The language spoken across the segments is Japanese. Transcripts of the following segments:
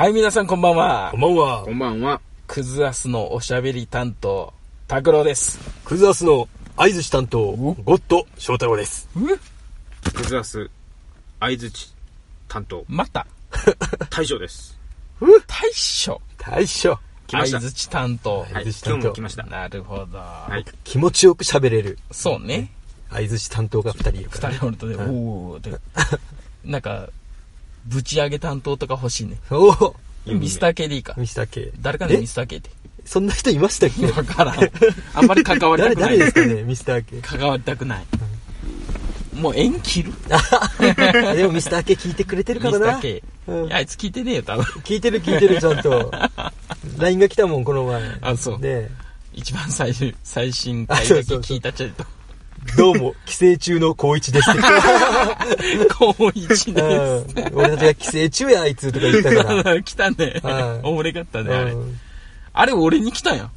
はい、皆さんこんばんはこん。ばんはこ。んばんは。クズアスのおしゃべり担当、拓郎です。クズアスの相槌担当、ゴッド翔太郎です。クズアス、相づち、担当、また、大将です。大将？大将。来ました相づち担当。はい、相槌今担当日も来ました。なるほど。はい。気持ちよく喋れるそうね。相槌担当が二人いるから、ね。二人おるとね、おなんか、ぶち上げ担当とか欲しいね。おおミスター K でいいか。ミスター K。誰かね、え？ミスター K って。そんな人いましたっけ？わからん。あんまり関わりた誰、くない。誰ですかね、ミスター K。関わりたくない。もう縁切る？でもミスター K 聞いてくれてるからな。ミスター K。うんいやあいつ聞いてねえよ、多分。聞いてる聞いてる、ちゃんと。LINE が来たもん、この前。あそうね一番最終、最新回だけ聞いたちゃうと。どうも、寄生虫の高一です。高一でうん俺たちが寄生虫や、あいつとか言ったから。す。来たねはい。おもれかったね、あれ俺に来たんや。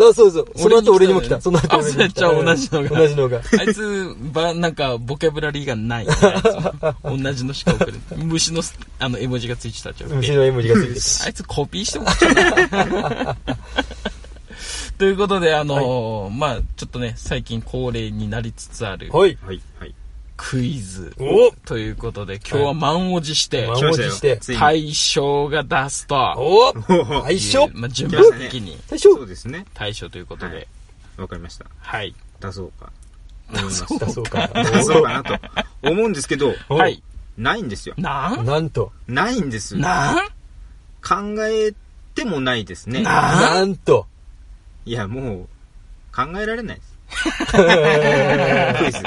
あそうそう。その後俺にも来た。その後あ俺にも来た。同じのが同じのが。あいつ、ば、なんか、ボキャブラリーがない。あいつ同じのしか送る。虫の、あの、絵文字がついてたじゃん。虫の絵文字がついてる。あいつコピーしてもらっちゃうな ということで、あのーまあちょっとね、最近恒例になりつつあるはい。はい、はい。クイズおということで、今日は満を持して、満を持して。大将が出すと、おおー相性まあ順番的に大将？そうですね。大将ということで、わかりました。はい。出そうか。思いました。だそうか。出そうかなと思うんですけど、おはい。ないんですよ。なん？なんと、ないんです。なん？考えてもないですね。ななんと、いや、もう、考えられないです。クイズ。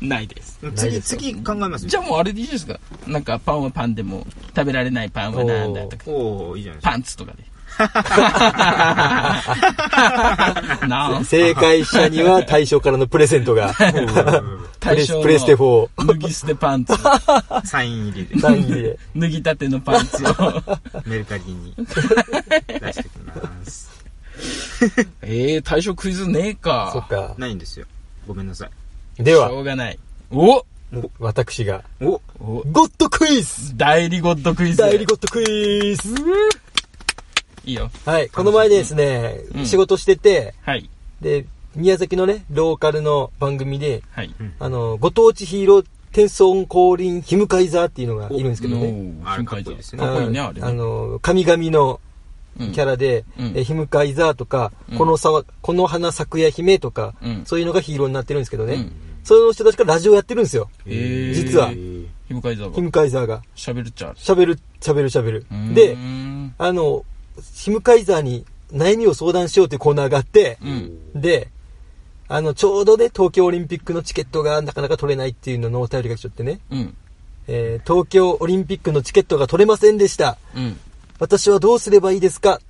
ないです。次、ないですよ次考えますじゃあもうあれでいいですか？なんかパンはパンでも食べられないパンはなんだとか。おおいいじゃないですか。パンツとかで。なん正解者には大将からのプレゼントが、プ大レスプレステ4、脱ぎ捨てパンツ。サイン入りで、サイン入りで。脱ぎたてのパンツを。メルカリに出してきます。ええー、大将クイズねえか。そっか。ないんですよ。ごめんなさい。ではしょ、うがない。お私が、おおゴッドクイズ代理ゴッドクイズ。代理ゴッドクイズいいよ。はい、この前ですねう、ん仕事してて、はい。で、宮崎のね、ローカルの番組で、はい。あの、ご当地ヒーロー天孫降臨ヒムカイザーっていうのがいるんですけどね。あれかっこいいですねかっこいいね、あれね。あの、神々のうんキャラで、うんえヒムカイザーとか、うんこのさわ、この花咲くや姫とか、うんそういうのがヒーローになってるんですけどね。うんその人たちがラジオやってるんですよ。えー実はえヒムカイザーヒムがカイザーが。喋るっちゃう。喋る、喋る、喋るで、あの、ヒムカイザーに悩みを相談しようというコーナーがあって、うん。で、あの、ちょうどね、東京オリンピックのチケットがなかなか取れないっていうののお便りが来ちゃってね、うん。えー東京オリンピックのチケットが取れませんでした。うん。私はどうすればいいですか？っ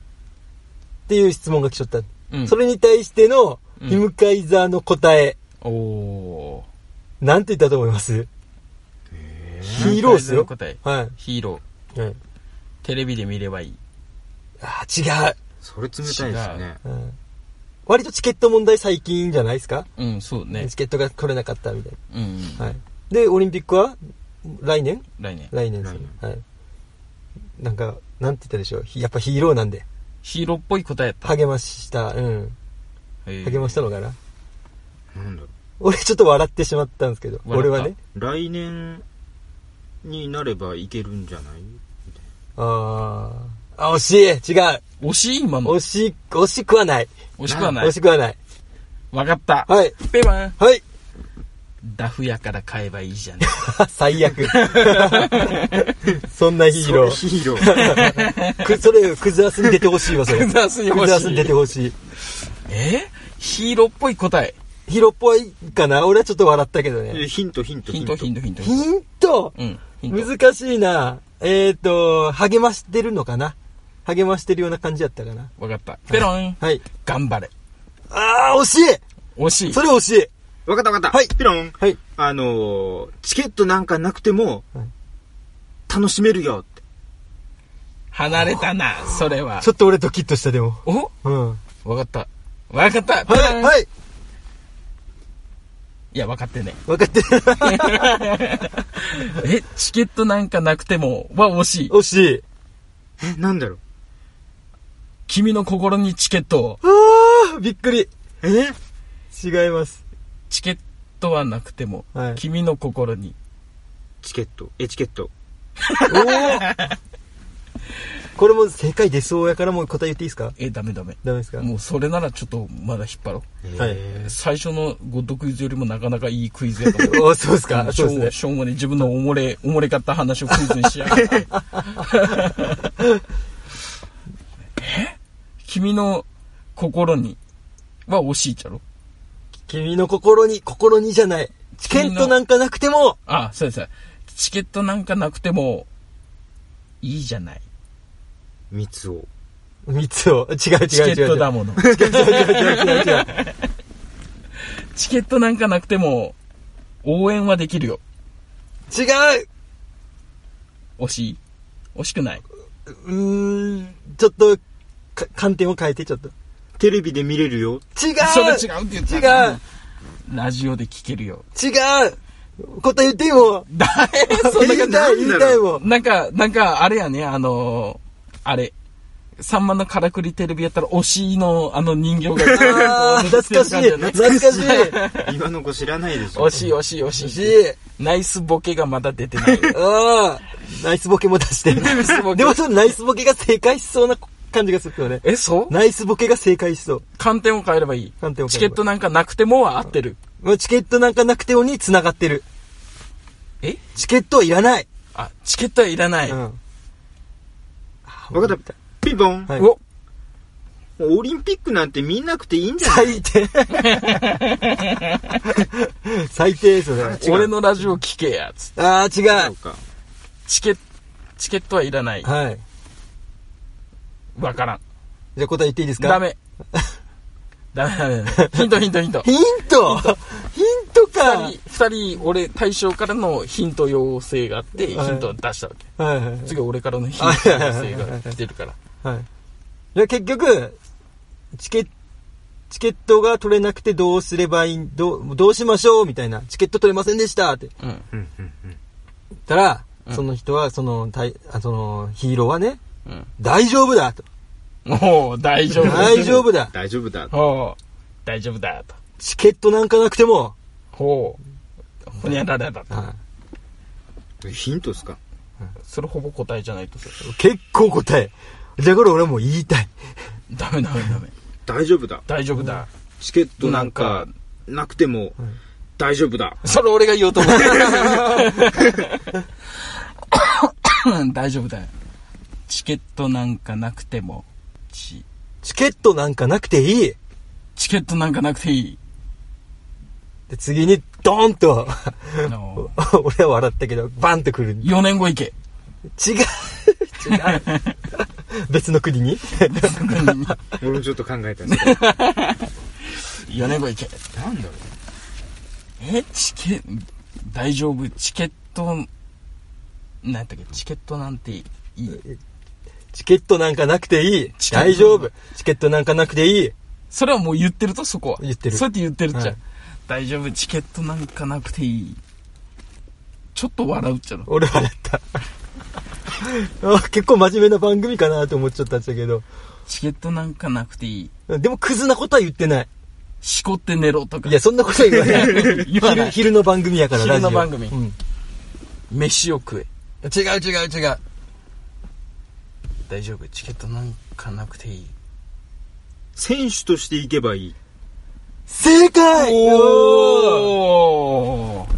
ていう質問が来ちゃった。うん。それに対しての、うんヒムカイザーの答え、おー。なんて言ったと思います？ヒーローっすよ。ヒーロー。はい。テレビで見ればいい。あー違う。それ冷たいですね。うん割とチケット問題最近じゃないですか、うん、そうねチ。ケットが取れなかったみたいうん。な。はい。で、オリンピックは？来年？来年。来年ですね来。はい。なんか、なんて言ったでしょう？ひやっぱヒーローなんで。ヒーローっぽい答えやった。励ました。うん。励ましたのかな？なんだろ俺ちょっと笑ってしまったんですけど。笑った？俺はね。う。来年になればいけるんじゃない？みたいあー。あ、惜しい違う惜しい今の。惜し、惜しくはない。惜しくはない惜。しくはない。わかった。はい。ペバン。はい。ダフ屋から買えばいいじゃね 最悪。そんなヒーロな。それヒーロー。ー。く、それ、クズアスに出てほしいわ、それ。クズアスに欲しいクズアスに出てほしい。え？ヒーローっぽい答え。ヒーローっぽいかな？俺はちょっと笑ったけどね。えヒント、ヒント、ヒント、ヒント、ヒント。ヒントうん。ヒント。難しいな。えっ、ー、と、励ましてるのかな？励ましてるような感じやったかな。わかった。ペロン。はい。頑張れ。あー、惜し惜しい。いそれ惜しいわかったわかった。はいピロン。はい。あのー、チケットなんかなくてもはい、楽しめるよって。離れたな、それはち。ょっと俺ドキッとした、でも。お？うん。わかった。わかった。ペはい、ロン。はい。いや、分かってね。分かってる。え、チケットなんかなくても、は惜しい。惜しい。え、なんだろう。君の心にチケットを。ああ、びっくり。え？違います。チケットはなくても、はい君の心に。チケット。エチケット。おお これも正解出そうやからもう答え言っていいですか？え、ダメダメ。ダメですか？もうそれならちょっとまだ引っ張ろう。はいえ最初のゴッドクイズよりもなかなかいいクイズやと思う。お そうですかしょうそうですね。しょうもね、自分のおもれ、おもれかった話をクイズにしやがって。え？君の心には惜しいっちゃろ？君の心に、心にじゃない。チケットなんかなくても、あ、そうです。チケットなんかなくても、いいじゃない。ー、三つを。三つを。違う違う違う違う。チケットだもの。違う違う違う違う違う。チケットなんかなくても、応援はできるよ。違う惜しい惜しくないうーん、ちょっと、か観点を変えて、ちょっと。テレビで見れるよ。違うそれ違うって言っちゃ違うラジオで聞けるよ。違う答え言っていいもんだえそんな感言いたい、言いたいもんじ。なんか、なんか、あれやね、あのーあれ。さんまのからくりテレビやったら、推しのあの人形が。あー、懐かしい。懐かしい。今の子知らないでしょ。惜しい惜しい惜ししい。ナイスボケがまだ出てない。ああ、ナイスボケも出して。スボケでもそのナイスボケが正解しそうな感じがするよね。え、そう？ナイスボケが正解しそう。観点を変えればいい。観点を変えればチケットなんかなくてもは合ってる。もうチケットなんかなくてもに繋がってる。え？チケットはいらない。あ、チケットはいらない。うん。わかった。ピンポン。はいおオリンピックなんて見なくていいんじゃない？最低。最低それ。違う俺のラジオ聞けや、つって。ああ、違そう。チケット、チケットはいらない。はい。わからん。じゃあ答え言っていいですか？ダ。メ。ダメダメダメ。ヒントヒントヒント。ヒント？ヒントか二人、二人、俺、対象からのヒント要請があって、ヒはいントを出したわけ。はいはいはい。次俺からのヒント要請が来てるから。はい。じゃあ結局、チケチケットが取れなくてどうすればいい、どう、どうしましょうみたいな。チケット取れませんでしたってうん。うん、うん、うん。言ったら、うんその人は、その、たいあその、ヒーローはね、うん。大丈夫だと。もう、大丈夫。大丈夫だ。大丈夫だ。ほう。大丈夫だ、と。チケットなんかなくても、ほう。ほにゃららだと。はヒントですか？それほぼ答えじゃないと結構答え。だから俺はもう言いたい。ダメダメダメ。大丈夫だ。大丈夫だ。チケットなんかなくても大丈夫だ。それ俺が言おうと思って。大丈夫だよ。チケットなんかなくても、チ、チケットなんかなくていい。チケットなんかなくていい。で、次に、ドーンと、あの、俺は笑ったけど、バンと来る。違う。4年後行け。違う。別の国に俺もちょっと考えたんですけど。4年後行け。なんだろえ、チケ、大丈夫？チケット、なんやったっけ？チケットなんていい？チケットなんかなくていい。大丈夫。チケットなんかなくていい。それはもう言ってると、そこは。言ってるそうやって言ってるっちゃ。はい大丈夫、チケットなんかなくていい。ちょっと笑うっちゃろ。俺笑った。あ結構真面目な番組かなと思っちゃったんだけど。チケットなんかなくていい。でもクズなことは言ってない。しこって寝ろとかい。や、そんなことは言わない。言わない昼昼の番組やから、昼の番組うん。飯を食え。違う違う違う。大丈夫、チケットなんかなくていい？選手として行けばいい。正解おー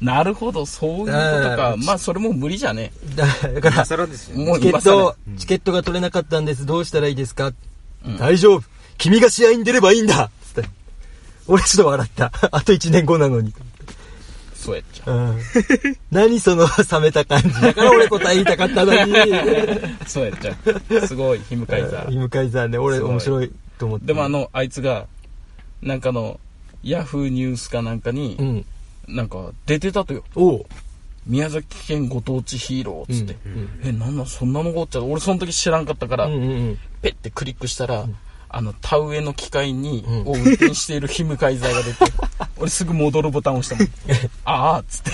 なるほど、そういうことか。うんまあ、それも無理じゃね。だだから今、更ですよね。もうチケットうん、チケットが取れなかったんです。どうしたらいいですか、うん大丈夫。君が試合に出ればいいんだつって。俺ちょっと笑った。あと1年後なのに。そうやっちゃうん。何その冷めた感じ。だから俺答え言いたかったのに。う。そうやっちゃう。すごい、ヒムカイザー。向井さんね、俺すごい面白いと思って。でもあ、の、あいつが、なんかの、ヤフーニュースかなんかにう、ん。なんか出てたとよ。おう。宮崎県ご当地ヒーローっつって。うんえ、なんなんそんなのがおっちゃう俺その時知らんかったから、うんうんうん。ペッてクリックしたら、あの、田植えの機械に、うんを運転しているヒムカイザーが出て、俺すぐ戻るボタンを押したもん。ああ、つって。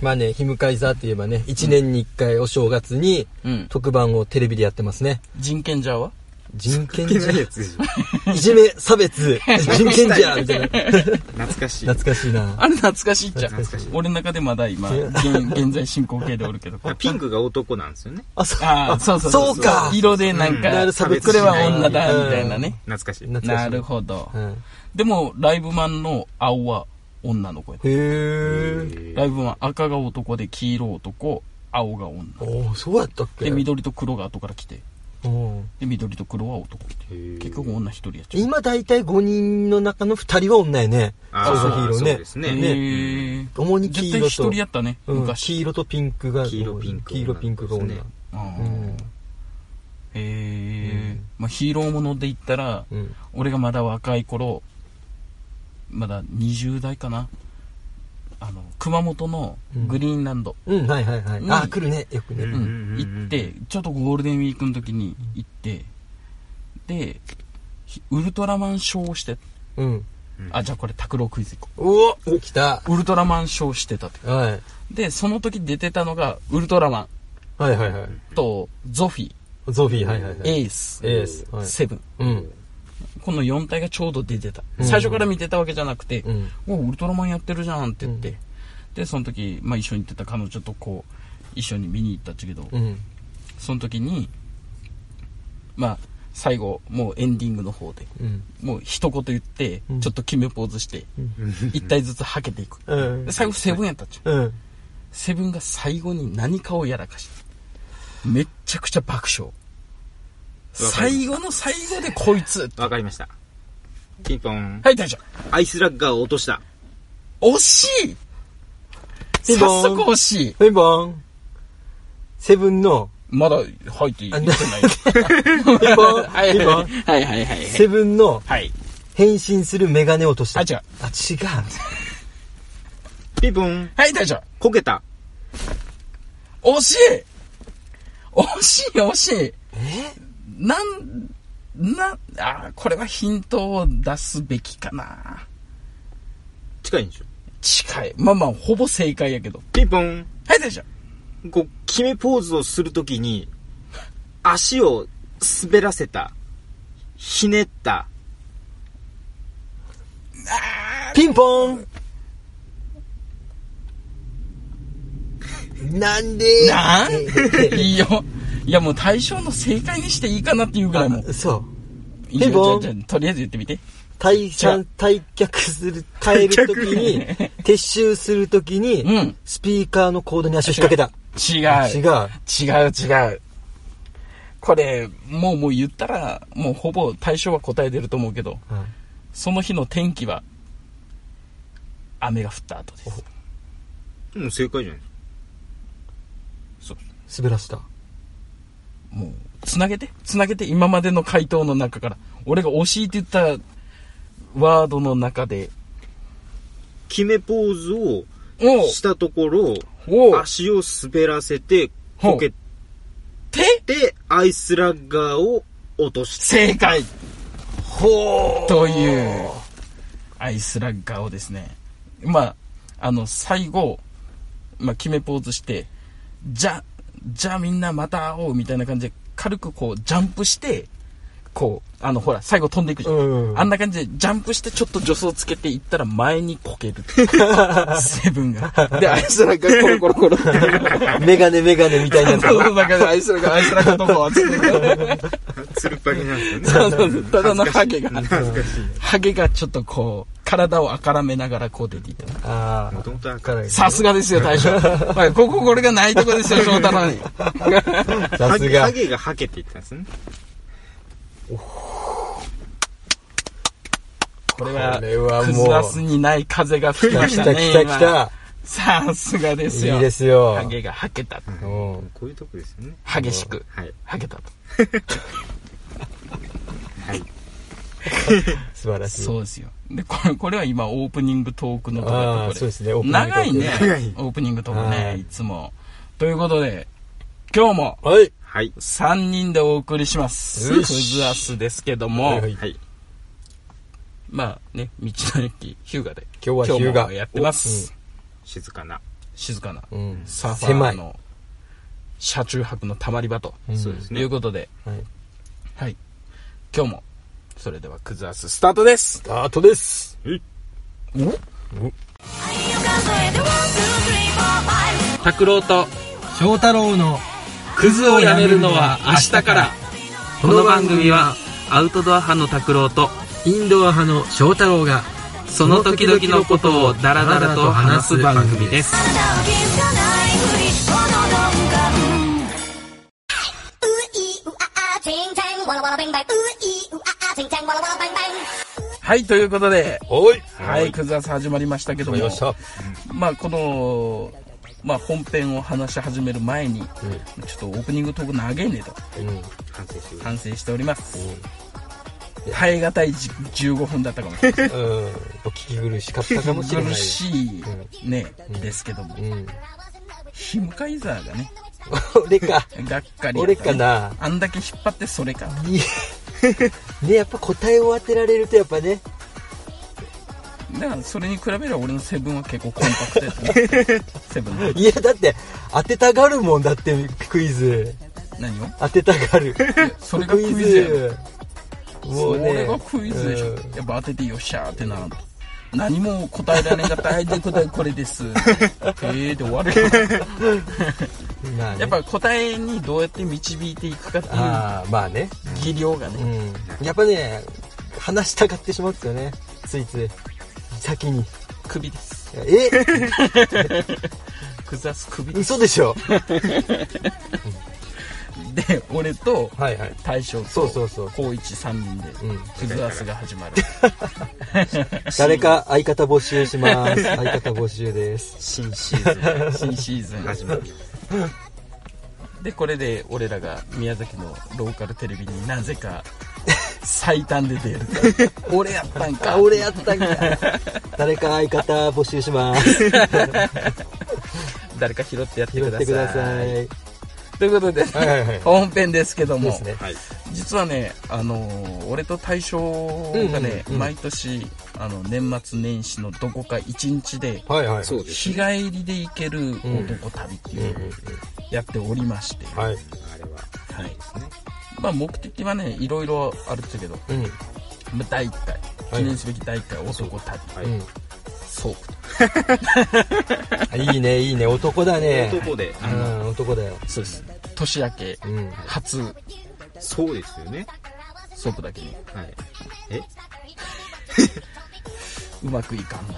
まあね、ヒムカイザーって言えばね、1年に1回お正月にうん。特番をテレビでやってますね。人権者は？人権じ。ゃ、いじめ、差別、人権じゃみたいな。懐かしい。懐かしいな。あれ懐かしいっちゃ懐かしい。俺の中でまだ今、うん現現在進行形でおるけど。ピンクが男なんですよね。あ、そうそうそうそうか色でなんうんか、なる差別これは女しだ、みたいなね。懐かしい。懐かしいなるほど。うんでも、ライブマンの青は女の子やへえ。ライブマン赤が男で黄色男、青が女。おおそうやったっけ？で、緑と黒が後から来て。うん。で、緑と黒は男。結局女一人やっちゃう。今大体5人の中の2人は女やね。あそうそうヒーローね。そうですね。へねー主に黄色絶対一人とやったね、うん、昔。黄色とピンクが黄色ピンク。黄色ピンクが女。ねうんへえ、うん。まあヒーローもので言ったら、うん。俺がまだ若い頃、まだ20代かな。あの、熊本のグリーンランド、うんはいはいはい。うんあ来るね。よくね。うん。うん行って、ちょっとゴールデンウィークの時に行って、で、ひウルトラマンショーをして、うん。あ、じゃあこれ拓郎クイズ行こおお来た。う。ウルトラマンショーしてたって。はい。で、その時出てたのが、ウルトラマはいはいはい。ンと、ゾフィゾフィーはいはいはい。ー、エース、エースはい。セブン。うんこの4体がちょうど出てた。うん。最初から見てたわけじゃなくて、うん。おウルトラマンやってるじゃんって言って、で、その時、まあ一緒に行ってた彼女とこう、一緒に見に行ったっちゃけど、うん。その時に、まあ、最後、もうエンディングの方で、うん。もう一言言って、うん。ちょっと決めポーズして、一体ずつはけていく。うん。で最後セブンやったっちゃう。うん。セブンが最後に何かをやらかして、めっちゃくちゃ爆笑。最後の最後でこいつわかりました。ピンポン。はい、大丈アイスラッガーを落とした。夫。惜しい早ピンポン速惜しいピンポンセブンのまだ入っていってない。ピンポンはいピンポンはいはいはいはい。セブンのはい。変身するメガネを落としたあ、違う。あ違う ピンポン。はい、大丈夫。こけた。惜しい惜しい惜しいえ？なん、な、あ、これはヒントを出すべきかな。近いんでしょ？近い。まあまあ、ほぼ正解やけど。ピンポン。はい、大丈こう、決めポーズをするときに、足を滑らせた。ひねった。ピンポンなんで？夫。なんいいよ。いや、もう対象の正解にしていいかなっていうぐらいもう。あそう。いいよピンポンじゃあじゃあとりあえず言ってみて。退散、退却する、変えるときに、撤収するときに、うん。スピーカーのコードに足を引っ掛けた。違違う。う。違う違う。これ、もうもう言ったら、もうほぼ対象は答え出ると思うけど、うんその日の天気は、雨が降った後です。もう正解じゃないそう。滑らせた。もう、つなげて、つなげて、今までの回答の中から。俺が惜しいって言ったワードの中で、決めポーズをしたところ、足を滑らせて、こけて、て、アイスラッガーを落とした。正解。ほという、アイスラッガーをですね、まあ、あの、最後、まあ、決めポーズして、じゃ、じゃあみんなまた会おうみたいな感じで、軽くこう、ジャンプして、こう、あの、ほら、最後飛んでいくじゃん。うんあんな感じで、ジャンプしてちょっと助走つけていったら前にこける。セブンが。で、アイスラッガーコロコロコロって。メガネメガネみたいな。その中でアイスラッガー、アイスラッガーどこはつって。つるっぱげなんですよね。そうそうそうただのハゲが。恥ずかしい。ハゲがちょっとこう、体をあからめながらこう出ていった。あもともとはあ。さすがですよ、大将。はい、こここれがないとこですよ、翔太郎に。さすがハ。ゲがハケって言ったんですね。これは、これはもうクズラスにない風が吹きま来したね。た来た来今た。さすがですよ。いいですよ。ハゲがはけた。うんこういうとこですよね。激しく。はい。はけたと。はい。素晴らしい。そうですよ。で、これ、これは今オープニングトークのとこあろあ、そうですね。長いね。長いオープニングトークはね、いいつも。ということで、今日もはい。はい。3人でお送りします。クズアスですけども、はい。まあね、道の駅ヒューガで今日はヒューガもやってます。静かな。静かなうん。サーファ狭い。ーの車中泊のたまり場とうんそうですねいうことで、はい。はい。今日も、それではクズアススタートですスタートです。拓郎と翔太郎のクズをやめるのは明日から。この番組はアウトドア派の拓郎とインドア派の翔太郎がその時々のことをダラダラと話す番組です。はい、ということで、おいはい、クズアス始まりましたけども始まりま、あこの、まあ本編を話し始める前に、ちょっとオープニングトーク長えねとうん。うん。反省して反省しております。耐え難いじ15分だったかもしれない。うん。お聞き苦しかったかもしれない。苦しいね、ですけども、うん。ヒムカイザーがね、俺か。がっかりね俺かな。あんだけ引っ張ってそれか。い ね、やっぱ答えを当てられるとやっぱね。だからそれに比べれば俺のセブンは結構コンパクトやったね。セブンの。いや、だって、当てたがるもんだって、クイズ。何を？当てたがる。それがクイズやろ。もうね。それがクイズでしょ。うんやっぱ当ててよっしゃーってならんと。何も答えられなかった。はい、で答えこれです。えーで終わる ねやっぱ答えにどうやって導いていくかっていうああ、まあね。技量がね、うん。やっぱね、話したがってしまうんですよね。ついつい。先に。首です。え？クザス首です。嘘でしょ で、俺と。大将とそうそうそう高一3人で、うん。クズアスが始まる。誰か相方募集します。相方募集です。新シーズ新シーズンン始まる。でこれで俺らが宮崎のローカルテレビになぜか最短で出る俺やったんかあ、俺やったんか。誰か相方募集します。誰か拾ってやってください。ということで、はいはいはい本編ですけどもですね。はい。実はね、あのー俺と大将がね、うんうんうん毎年あの年末年始のどこか一日ではいはい。日帰りで行ける男旅っていうのをやっておりまして、はい。あれは。はいまあ、目的はねいろいろあるんですけど、うん。まあ、第1回記念すべき第1回男旅、はい。うんソープとあいいね、いいね。男だね。男で、あうの、ん、男だよ。そうです年明けうん。初そうですよね。ソープだけにはい。え？うまくいかんな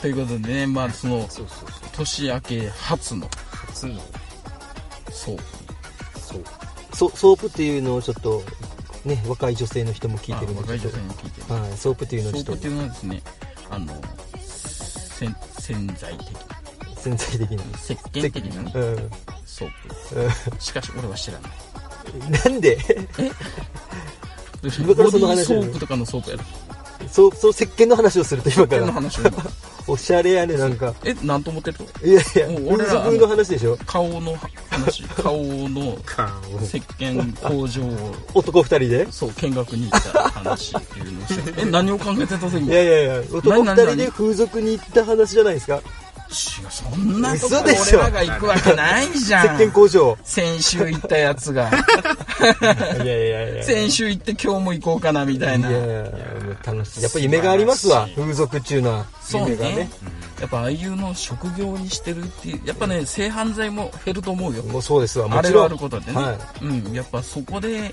ということでねまあそのそうそうそう。年明け初の初の、ソープそう。ソソープっていうのをちょっと、ね、若い女性の人も聞いてるんで、あ若い女性に聞いてるはい、ソープっていうのをちょっとソープっていうのはですねあの洗洗剤的な。洗剤的な。石鹸的な。ねうん。ソープしかし俺は知らない。うんなんで？今からその話ボディーソープとかのソープやろそう、そう、石鹸の話をすると今か石鹸のら。話 おしゃれやね、なんか。え？なんと思ってる？いやいや、俺らの話でしょ。顔の話顔の顔。石鹸工場を。男二人で？そう見学に行った話っていうのをして。え何を考えてた時いにやいやいや、男二人で風俗に行った話じゃないですか？違うそんなとこ俺らが行くわけないじゃ石ん鹸工場。先週行ったやつが いやいやいや。先週行って今日も行こうかなみたいないやいや、楽しい。やっぱ夢がありますわ風俗中のそうね夢がね。やっぱああいうのを職業にしてるっていうやっぱね性犯罪も減ると思うよもうそうですわ、もあれちろん。があることでね、はうん、やっぱそこで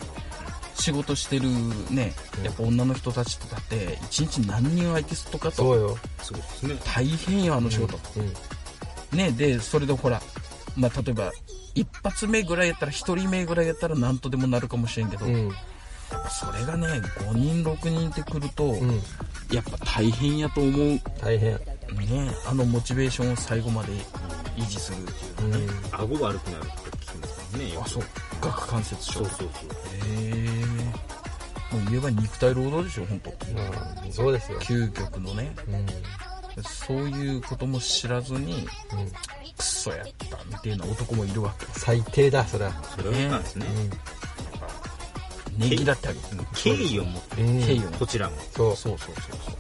仕事してるねやっぱ女の人たちとかって一日何人相手するとかとそうよ。そうですね。大変よあの仕事、うん。ねでそれでほらまあ例えば一発目ぐらいやったら一人目ぐらいやったら何とでもなるかもしれんけど、うん。それがね5人6人ってくると、うん。やっぱ大変やと思うね大変。あのモチベーションを最後まで維持するっていううん。顎が悪くなるって聞きますもんね。あそう顎関節症そうそうそう。へえもう言えば肉体労働でしょ本当まあ、そうですよ。究極のねうん。そういうことも知らずに、うん。クソやったみたいな男もいるわけ。最低だ、それは。それなんですね。ネギだってあげて敬意を持って、うん。敬意をこちらも。そう。そうそうそうそう。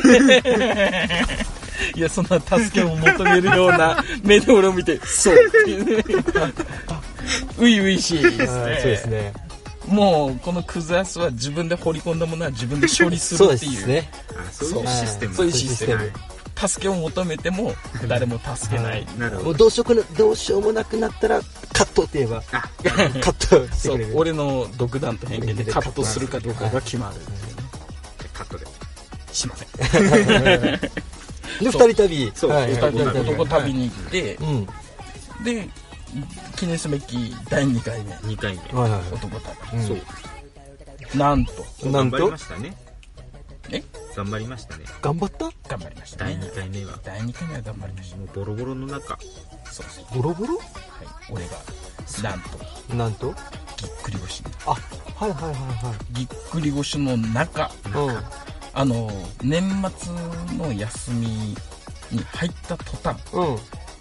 いや、そんな助けを求めるような 目で俺を見て、そうういういしいですね。はいそうですね。もう、このクズアスは自分で掘り込んだものは自分で処理するそうでっていう。すね。あそういうシステム。そういうシステムはい助けを求めても、誰も助けない。なるほど。もうどうしようもなどうしようもなくなったら、カットって言えば、あ、カットしてそうくれる。、俺の独断と偏見でカットするかどうかが決まる。カットで。しません。で、二人旅。そうはい、二人で二人男旅に行って、うん。で、記念すべき第2回目、2回目。はいはい男旅。はい。そう。なんと、なんと？頑張りま、したね。え？頑張りましたね。頑張った？頑張りました第ね。2回目は。第2回目は頑張りました。もうボロボロの中。そうそう。ボロボロ？はい。俺が、なんと、なんと？ぎっくり腰。あ、はいはいはぎっくり腰の中、いはい。あの、年末の休みに入った途端、うん。うん。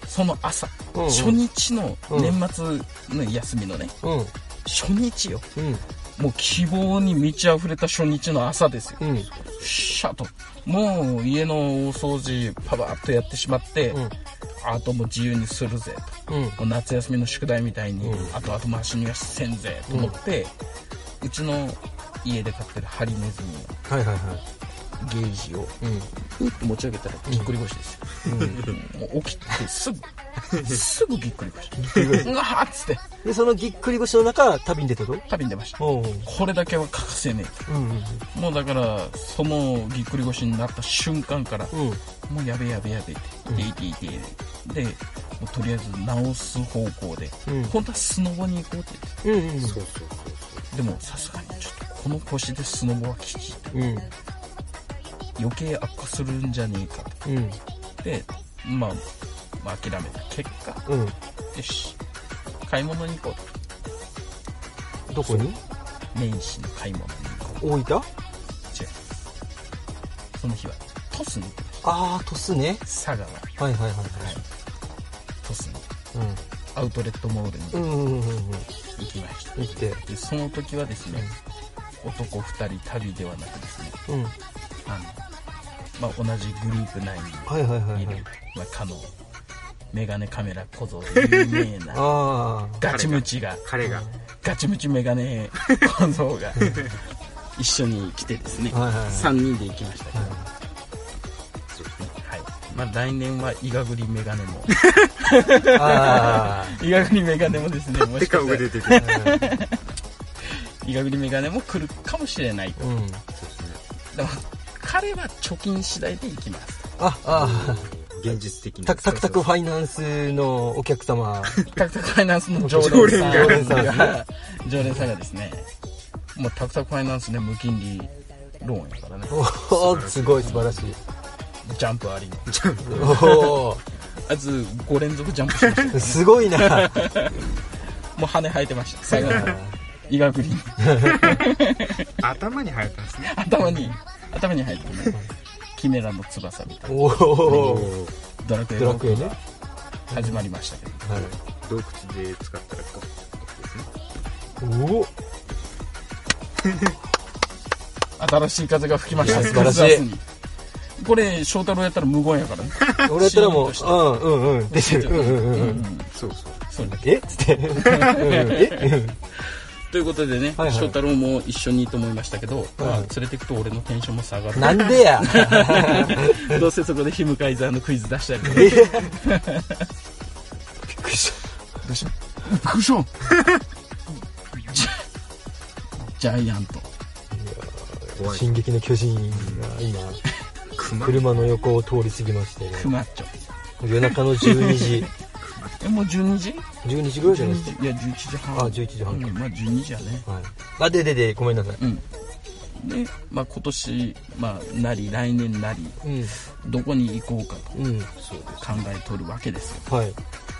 その朝、うんうん初日の年末の休みのね、うん。初日よ。うん。もう希望に満ち溢れた初日の朝ですよ。うん。シャッと。もう家のお掃除パパッとやってしまって、うん。あともう自由にするぜと。うん。もう夏休みの宿題みたいに、うんあと後回しにはせんぜと思って、うちの家で飼ってるハリネズミのはいはいはい。ゲージをうん。ふっと持ち上げたらぎっくり腰ですよ。うん。もう起きてすぐ、すぐぎっくり腰。うわーっつってで、そのぎっくり腰の中、旅に出たと？旅に出ました。おう。これだけは欠かせねうんうんえ。もうだから、そのぎっくり腰になった瞬間から、うん。うん。もうやべえやべえやべえって、でいていて、で、もうとりあえず直す方向で、うん。本当はスノボに行こうって言って、うんうん。そうそうでもさすがにちょっとこの腰でスノボはきついうん。余計悪化するんじゃねえかと。うん。で、まあ、まあ、諦めた結果、うん。よし、買い物に行こうどこに？と。年始の買い物に行こう。大分？違う。その日は、トスに行ってましあー、鳥栖ね。た。佐賀の、はい、はいはいはいトスに、はい。アウトレットモールにうん。うんうんうんうん。行きました。行って。で、その時はですね、男二人旅ではなくですね、うん。あの、まあ、同じグループ内にはいる、はい。まあ、かの、メガネカメラ小僧で有名な、あガチムチが、彼が。ガチムチメガネ小僧が、一緒に来てですねー。、はいはいはい。3人で行きましたけど、はい。まあ、来年はイガグリメガネも、イガグリメガネもですね、もで、しかしたら顔が出てて。ー。イガグリメガネも来るかもしれないと。うん。そうですね。でも、彼は貯金次第で行きます。あ、あ現実的ー。な。タクタクタクファイナンスのお客様。タクタクファイナンスの常連さん常連さんが、常連さんがですね、もうタクタクファイナンスね、無金利ローンやからね、おー、すごい素晴らしい。ジャンプありの。おあいつ5連続ジャンプしました。ー、すごいな。もう羽生えてました。最後のイガグリに。頭に生えたんですね。頭に、頭に入ってね、キメラの翼みたいな。ドラクエドラクエね。始まりましたけど。はい。洞窟で使ったらこうですね。新しい風が吹きました。素晴らしい これ、翔太郎やったら無言やからね。俺やったらもう、うんうんうん。出てる。うんうんうんうん。そうそう。そうねえつっ？て。えということでね、はいはい翔太郎も一緒にと思いましたけど、まあはい連れてくと俺のテンションも下がる。なんでや。どうせそこでヒムカイザーのクイズ出したりとか。えびっくりしどうしたびっくりしたジャイアント。進撃の巨人が今、熊車の横を通り過ぎまして、クマッチョ。夜中の12時、え、もう12時？12時ぐらいじゃないです12時いや、11時半。か。あ、11時半うん、まあ12時やね。はい。あ、ででで、ごめんなさい。うん。で、まあ今年、まあなり、来年なり、うん。どこに行こうかとうん。そう。考えとるわけですよ。はい。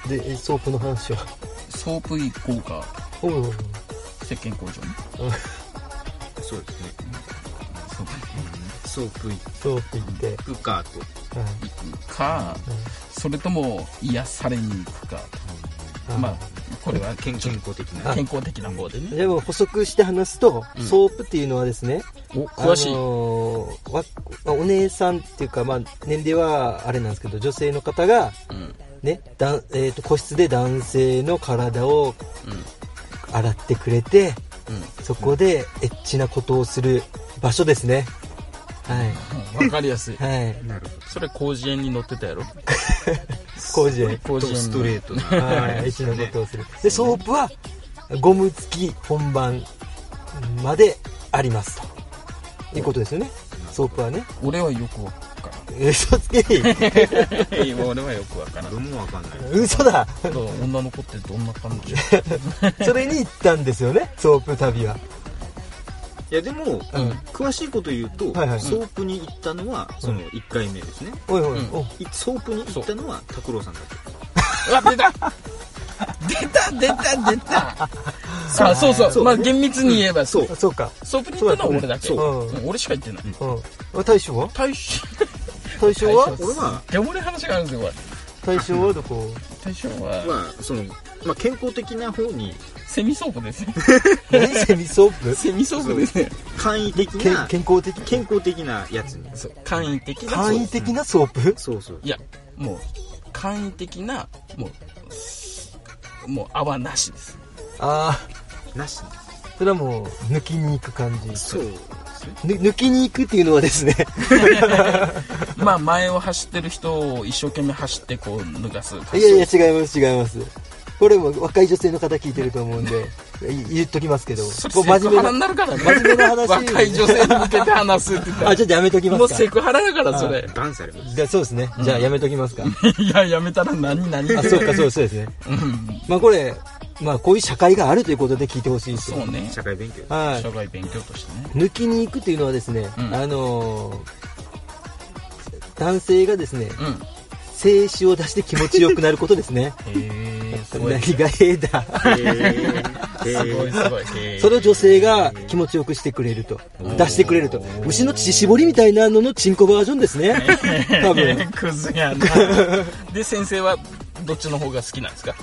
で、えソープの話は？ソープ行こうか、おうおう石鹸工場に。そうですね。ソープソープ行ソープ行って、くかと。はい行くか、それとも癒されに行くかと。まあ、これは健健康的な。健康的な方でね。でも補足して話すと、うんソープっていうのはですね、お、詳しい。あのーわお姉さんっていうか、まあ、年齢はあれなんですけど、女性の方が、うん。ね、だんえー、と個室で男性の体をうん。洗ってくれて、うん。そこでエッチなことをする場所ですね。はい。うんわかりやすい。はい。なるほそれ、広辞苑に載ってたやろ？工事園。ど。広辞苑にストレートな。はい。エッチなことをする。で、ソープは、ゴム付き本番までありますと。いうことですよね。ソープはね。俺はよくわかえ嘘つけ。らん。俺はよくわからん。俺もわかんない。嘘だ。女の子ってどんな感じ？それに行ったんですよね。ソープ旅は。いや、でも、うん。詳しいこと言うと、はいはいソープに行ったのは、その1回目ですね。おいおい、うん。お。いソープに行ったのは拓郎さんだうわ、出た。出た出た出た。あ、そうそう。そう。まあ厳密に言えば。そう。あそうか。ソープに行ったのは俺だけ。そう。うん。俺しか行ってない。うん。大将は？大将、大将は？俺は、でも俺話があるんですよ、これ。大将はどこ？大将は、まあ、その、まあ、健康的な方に、セミソープですね。何？セミソープ？セミソープですね。簡易的な、健康的健康的なやつに。そう、簡易的な。簡易的なソープ？そうそう。いや、もう、簡易的な、もう、もう泡なしです。ああ、なし。それはもう、抜きに行く感じ。そうですね。ぬ抜きに行くっていうのはですね、まあ前を走ってる人を一生懸命走ってこう脱がす。いやいや、違います、違います。これも若い女性の方聞いてると思うんで、い 言っときますけど、真面目な、になるからね。真面目な話若い女性に向けて話すって言ったあ、ちょっとやめときら。もうますか。セクハラだから、それ。バンされまそうですね。じゃあやめときますか。いや、やめたら何何あ、そうか、そうそうですね。うん。まあこれ、まあこういう社会があるということで聞いてほしいですよそうね。社会勉強。はい社。会勉強としてね。抜きに行くっていうのはですね、うんあのー男性がですね、うん。精子を出して気持ちよくなることですね。何がええだ。へすごいすごい。それを女性が気持ちよくしてくれると。出してくれると。牛の乳搾りみたいなののチンコバージョンですね。多分。クズやな。で、先生はどっちの方が好きなんですか？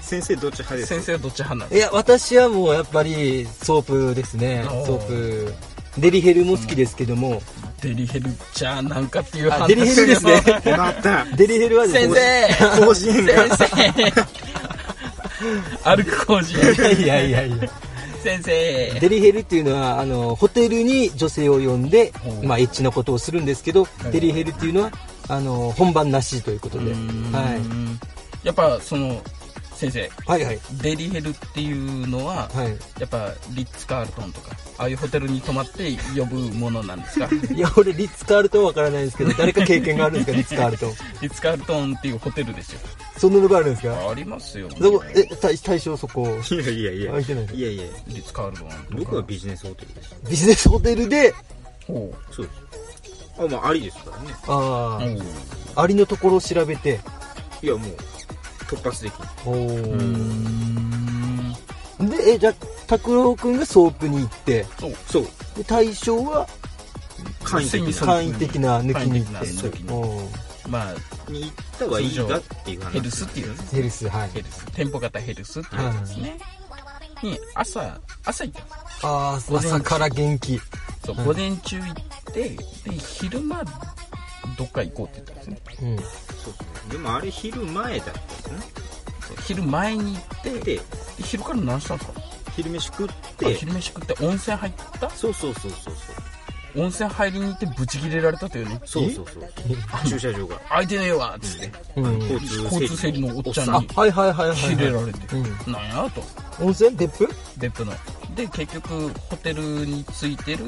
先生。どっち派ですか？先生はどっち派なんでいや、私はもうやっぱりソープですね。ソープ。デリヘルも好きですけども、デリヘルじゃなんかっていうあデリヘルですね。デリヘルはです先ね、生。甲子園が。先生。歩く工事いやいやいやいや。先生。デリヘルっていうのは、あの、ホテルに女性を呼んでまあ、エッチなことをするんですけどう、んデリヘルっていうのは、あの、本番なしということで。はやっぱその先生い。はいはい。デリヘルっていうのははい。やっぱリッツ・カールトンとかああいうホテルに泊まって呼ぶものなんですか？いや、俺、リッツ・カールトンわからないんですけど、誰か経験があるんですか、リッツ・カールトン。リッツ・カールトンっていうホテルですよそんなのがあるんですか？ありますよそこ、え、対対象そこ、いやいやいや。空いてないいやいや。リッツ・カールトン僕はビジネスホテルです。ビジネスホテルで、ほそうです。あ、まあ、ありですからね。あうあ、ありのところを調べて、いや、もう、突発的で、え、じゃあ、拓郎くんがソープに行って、そうそう。で、大将は簡易的な。簡易的な抜きに行って。におまあに行ったはいいだっていう話。ヘルスっていうやつヘルス、はい。ヘルス店舗型ヘルスっていうやつですねに朝朝行ったんですああ、朝から元気。そう、うん午前中行って、で、昼間、どっか行こうって言ったんですね。うん。そうですね。でもあれ昼前だったんですね。そう昼前に行って、昼から何したんですか昼飯食っあて、昼飯食って温泉入った？そうそうそうそう温泉入りに行ってブチ切れられたというね。そう。そうそうそう。駐車場が。空いてねえわっつって、うん。交通整理のおっちゃんあに、はいはいはいはい。切れられて、うん。なんやと、温泉？別府？別府の。で、結局、ホテルについてる、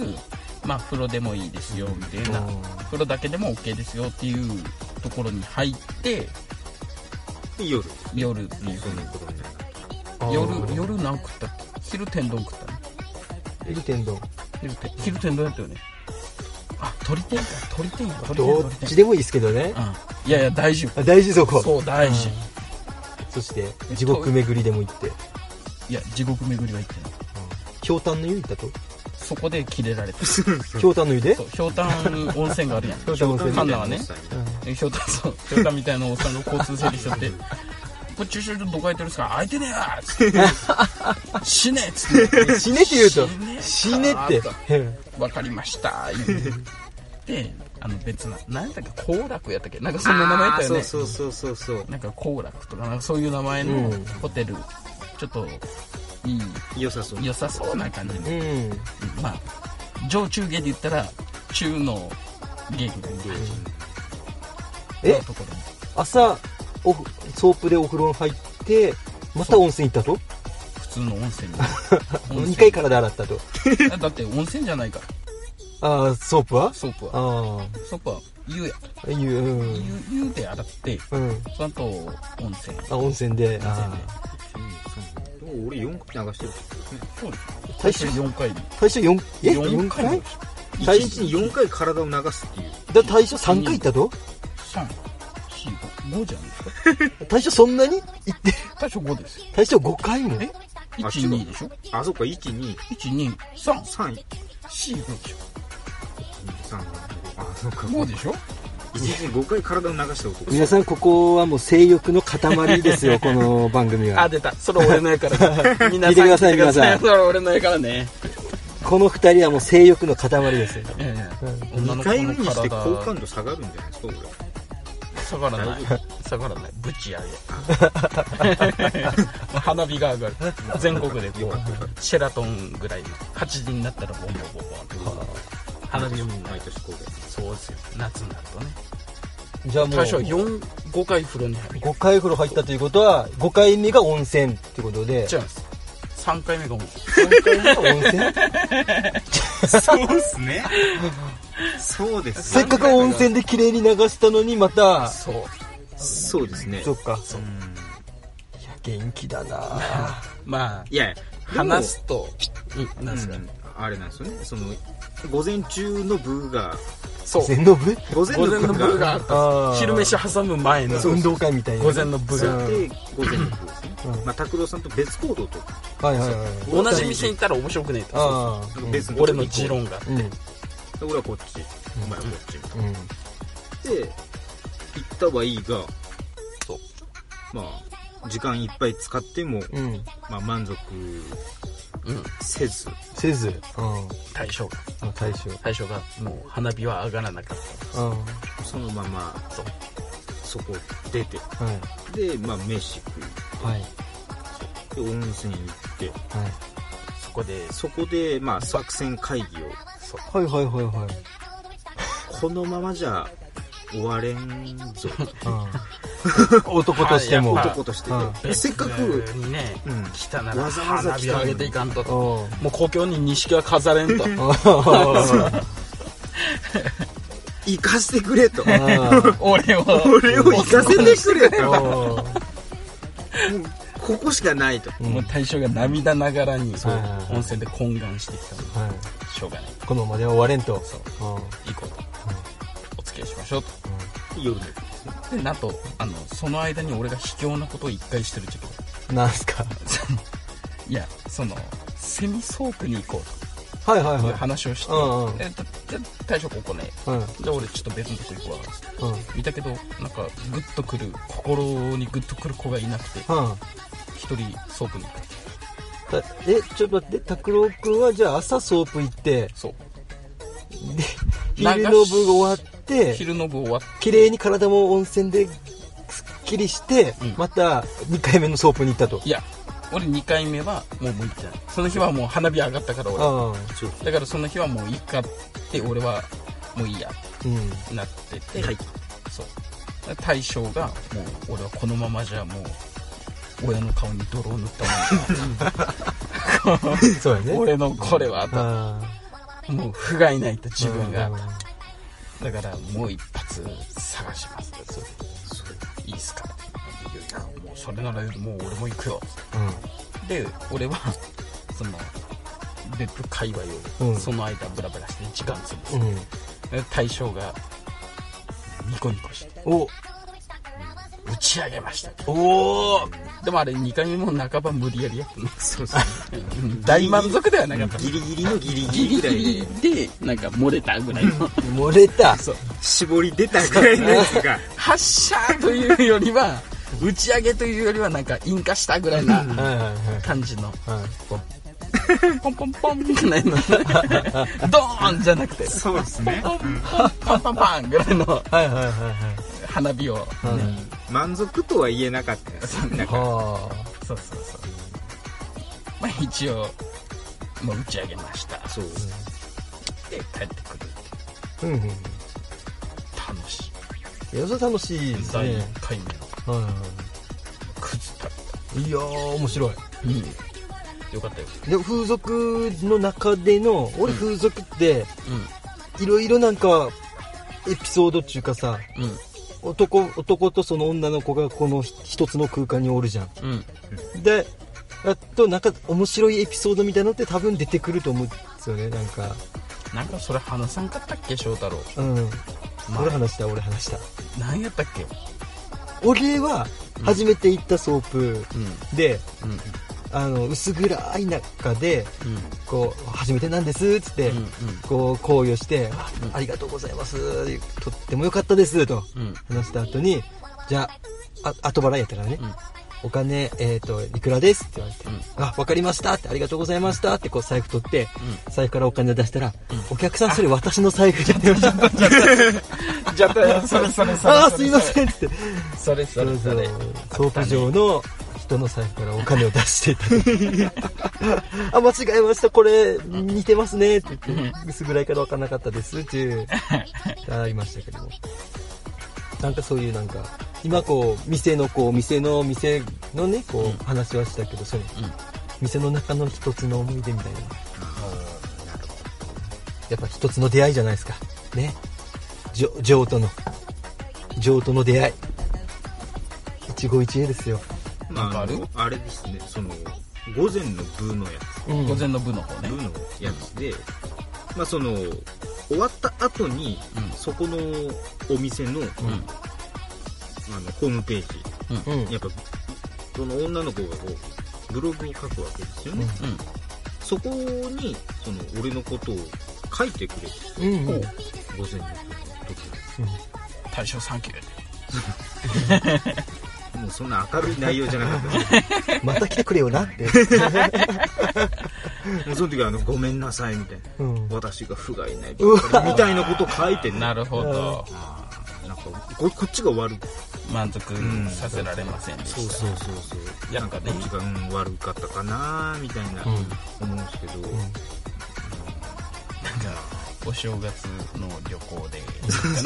まあ、風呂でもいいですよ、みたいな。風呂だけでも OK ですよっていうところに入って、で、夜。夜っていうそんなことになる。夜、夜何食った？っけ昼天丼食ったね。夜天丼。昼天昼天丼やったよね。あ、鳥天か。鳥天や。鳥天、どっ。ちでもいいですけどね。うん。いやいや、大事よ。あ大事そこ。そう、大事。そして、地獄巡りでも行って。いや、地獄巡りは行ってない。ひょうたんの湯行ったと？そこでキレられた ひょうたんの湯で？そうひょうたん温泉があるやん。ひょうたん温泉。カンナはね。うん。ひょうたんそうひょうたんみたいなおっさんが交通整理しとってこれ駐車場どこ空いてるんですか空いてねえ。わつって。死ねっつって死ねって言うと。死死ねねって。うんわかりました。であの別な何やったっけ幸楽やったっけ？なんかそんな名前やったよね。そうそうそうそうそう。なんか幸楽とかなんかそういう名前のうん。ホテル、ちょっといい良さそう。良さそうな感じの、うん。まあ上中下で言ったら中の芸グえ？のところに朝おふソープでお風呂入ってまた温泉行ったと？普通の温泉。に温2泉回体洗ったと。だって温泉じゃないから。ああソープは？ソープは。あソープは湯や。あいううん。湯湯で洗ってうん。その後温泉。あ温泉で。温泉で。あでも俺4回流してる。そうです最初4回。最初4え？4 4回回？最1日に4回体を流すっていう。だ最初3回行ったと？3 4 5じゃないですか。最初そんなに？行って。最初5ですよ。最初5回も？え？あ12でしょ？あそっか123 123 3 4 5でしょ。あそっか。5でしょ？1日に5回体を流した男皆さんここはもう性欲の塊ですよ この番組は。あ出た。それ俺のやから 皆見てください皆さん。それ俺のやからね。この2人はもう性欲の塊ですよ。いやいやうん。女の2回目にして好体感度下がるんじゃないですか下がらない。下がらない。ぶち上げ。花火が上がる。全国でこうシェラトンぐらいの8時になったらボンボンボンボンって花火を俺毎年こうで。そうですよ。夏になるとね。じゃあもう。最初は4 5回風呂に入る。5回風呂入ったということは5回目が温泉ってことで。違います。3回目が温泉。3回目が温泉？そうっすね。そうです。せっかく温泉で綺麗に流したのにまた。そう。そうですね。そっか。う。んいや元気だな。まあいや話すと。うんなんすか？うんあれなんですよね。その午前中の部がそう。全の部？午前午前のの部が部があった。あー昼飯挟む前の運動会みたいな。午前の部が。う。んで午前の部ですね。うん。まあ拓郎さんと別行動と。はいはいはい同じ店に行ったら面白くねえと。ああうん。別俺の持論がうん。で俺はこっち。お前はこっちうん。で行ったはいいがそう。まあ時間いっぱい使っても、うん。まあ、満足。うんせず。せず。うん。対象が。あ大将対象がもう花火は上がらなかった。うん。はそのままそう。そこ出て。い。で、まあ、飯食いはい。で温泉行って。はい。そこでそこで、まあ、作戦会議を。はいはいはいはい。このままじゃ終われんぞ。うん。男としても。男として、うん。でせっかく、別にねうん。来たならわざわざ上げていかん。ともう故郷に錦は飾れんと。行かせてくれと。俺を。俺を行かせてくれと。おここしかないと。もう大将が涙ながらに温泉で懇願してきたの。はい。しょうがない。このままでは終われんと。行こうと。お付き合いしましょうと。夜のでなんとあのその間に俺が卑怯なことを一回してる時。期がなんすか？いやそのセミソープに行こうはいはいとい。うは話をして、うんうん。えじゃあ大将ここね。いうん。じゃあ俺ちょっと別のとこ行くわ。うん。見たけどなんかグッとくる心にグッとくる子がいなくてうん。一人ソープに行く。だえちょっと待って。拓郎君はじゃあ朝ソープ行ってそう。で昼の部が終わって昼の部終わっ綺麗に体も温泉ですっきりして、うん。また2回目のソープに行ったと。いや俺2回目はもう向いてないその日はもう花火上がったから俺。あそうだからその日はもういいかって俺はもういいや。あうん。ってなってて、はい。そう。大将がもう俺はこのままじゃもう親の顔に泥を塗ったもん そうやね。俺のこれはもう不甲斐ないと自分が。うんだからもう一発探します。それいいっすか。いやもうそれならもう俺も行くよ。で俺はその別府界隈をうん。その間ブラブラして時間潰す、うん、うん、で大将がニコニコして。お打ち上げました。おおでもあれ2回目も半ば無理やりやった。のそうそう。うん大満足ではなかった。ギリギリのギリギギリリぐらいギで、なんか漏れたぐらいの。漏れた。そう。絞り出たぐらいのやつが、発射というよりは打ち上げというよりはなんか引火したぐらいな。感じの。ポンポンポンぐらいの。ドーンじゃなくて。そうですね。ポンポンパンパンパンぐらいの。花火をはい満足とは言えなかったです。なんかはそうそうそうまあ一応もう打ち上げましたそう。で帰ってくるあ。うんうん。楽しいいや、それ楽しいです第ね。1回目のはくず食い。いやー、面白い。べたうんよかったよでも風俗の中での、俺風俗って、ういろいろなんか、エピソードっていうかさ、んうん男、男とその女の子がこの一つの空間におるじゃん。うんで、あとなんか面白いエピソードみたいなのって多分出てくると思うんですよね、なんか。なんかそれ話さんかったっけ翔太郎うん。まあ俺話した、俺話した。何やったっけ？俺は、初めて行ったソープうんで、うんあの、薄暗い中で、うん。こう、初めてなんです、つって、うんこう、考慮して、ありがとうございます、とっても良かったです、とうん。話した後に、じゃあ、あ後払いやったからね、うん。お金、えっ、と、いくらですって言われて、うん。あ、わかりましたって、ありがとうございましたって、こう、財布取って、う財布からお金出したら、うん。お客さん、それ私の財布じゃって言わ。れた。じゃあそれそれそれあー、すいませんって。それそれそれ。ソープ場の人の財布からお金を出していた。あ、間違えました。これ、似てますね。って言って、薄暗いから分からなかったです。っていう、ありましたけども。なんかそういうなんか、今こう、店のこう、店の、店のね、こう、話はしたけど、その、うん店の中の一つの思い出みたいな。やっぱ一つの出会いじゃないですか。ね。ジョ、ジョーとの、ジョーとの出会い。一期一会ですよ。まあ、なんかある？あれですね、その、午前の部のやつ。うん。午前の部の方ね。部のやつで、まあその、終わった後に、うん。そこのお店の、うん。あの、ホームページ、うん。やっぱ、その女の子がこう、ブログを書くわけですよね。うん。そこに、その、俺のことを書いてくれて、うん。うん。午前の時。大正サンキューもうそんな明るい内容じゃなかった。で すまた来てくれよなって。もうその時はあの、ごめんなさいみたいな。うん。私が不甲斐ないみたいなことを書いてね。なるほど。なんかこ、こっちが悪く。満足させられませんでそうしたそうそうそう。やっぱね。なんかこっちが、うん、悪かったかなみたいな、うん。思うんですけど、なん。かお正月の旅行で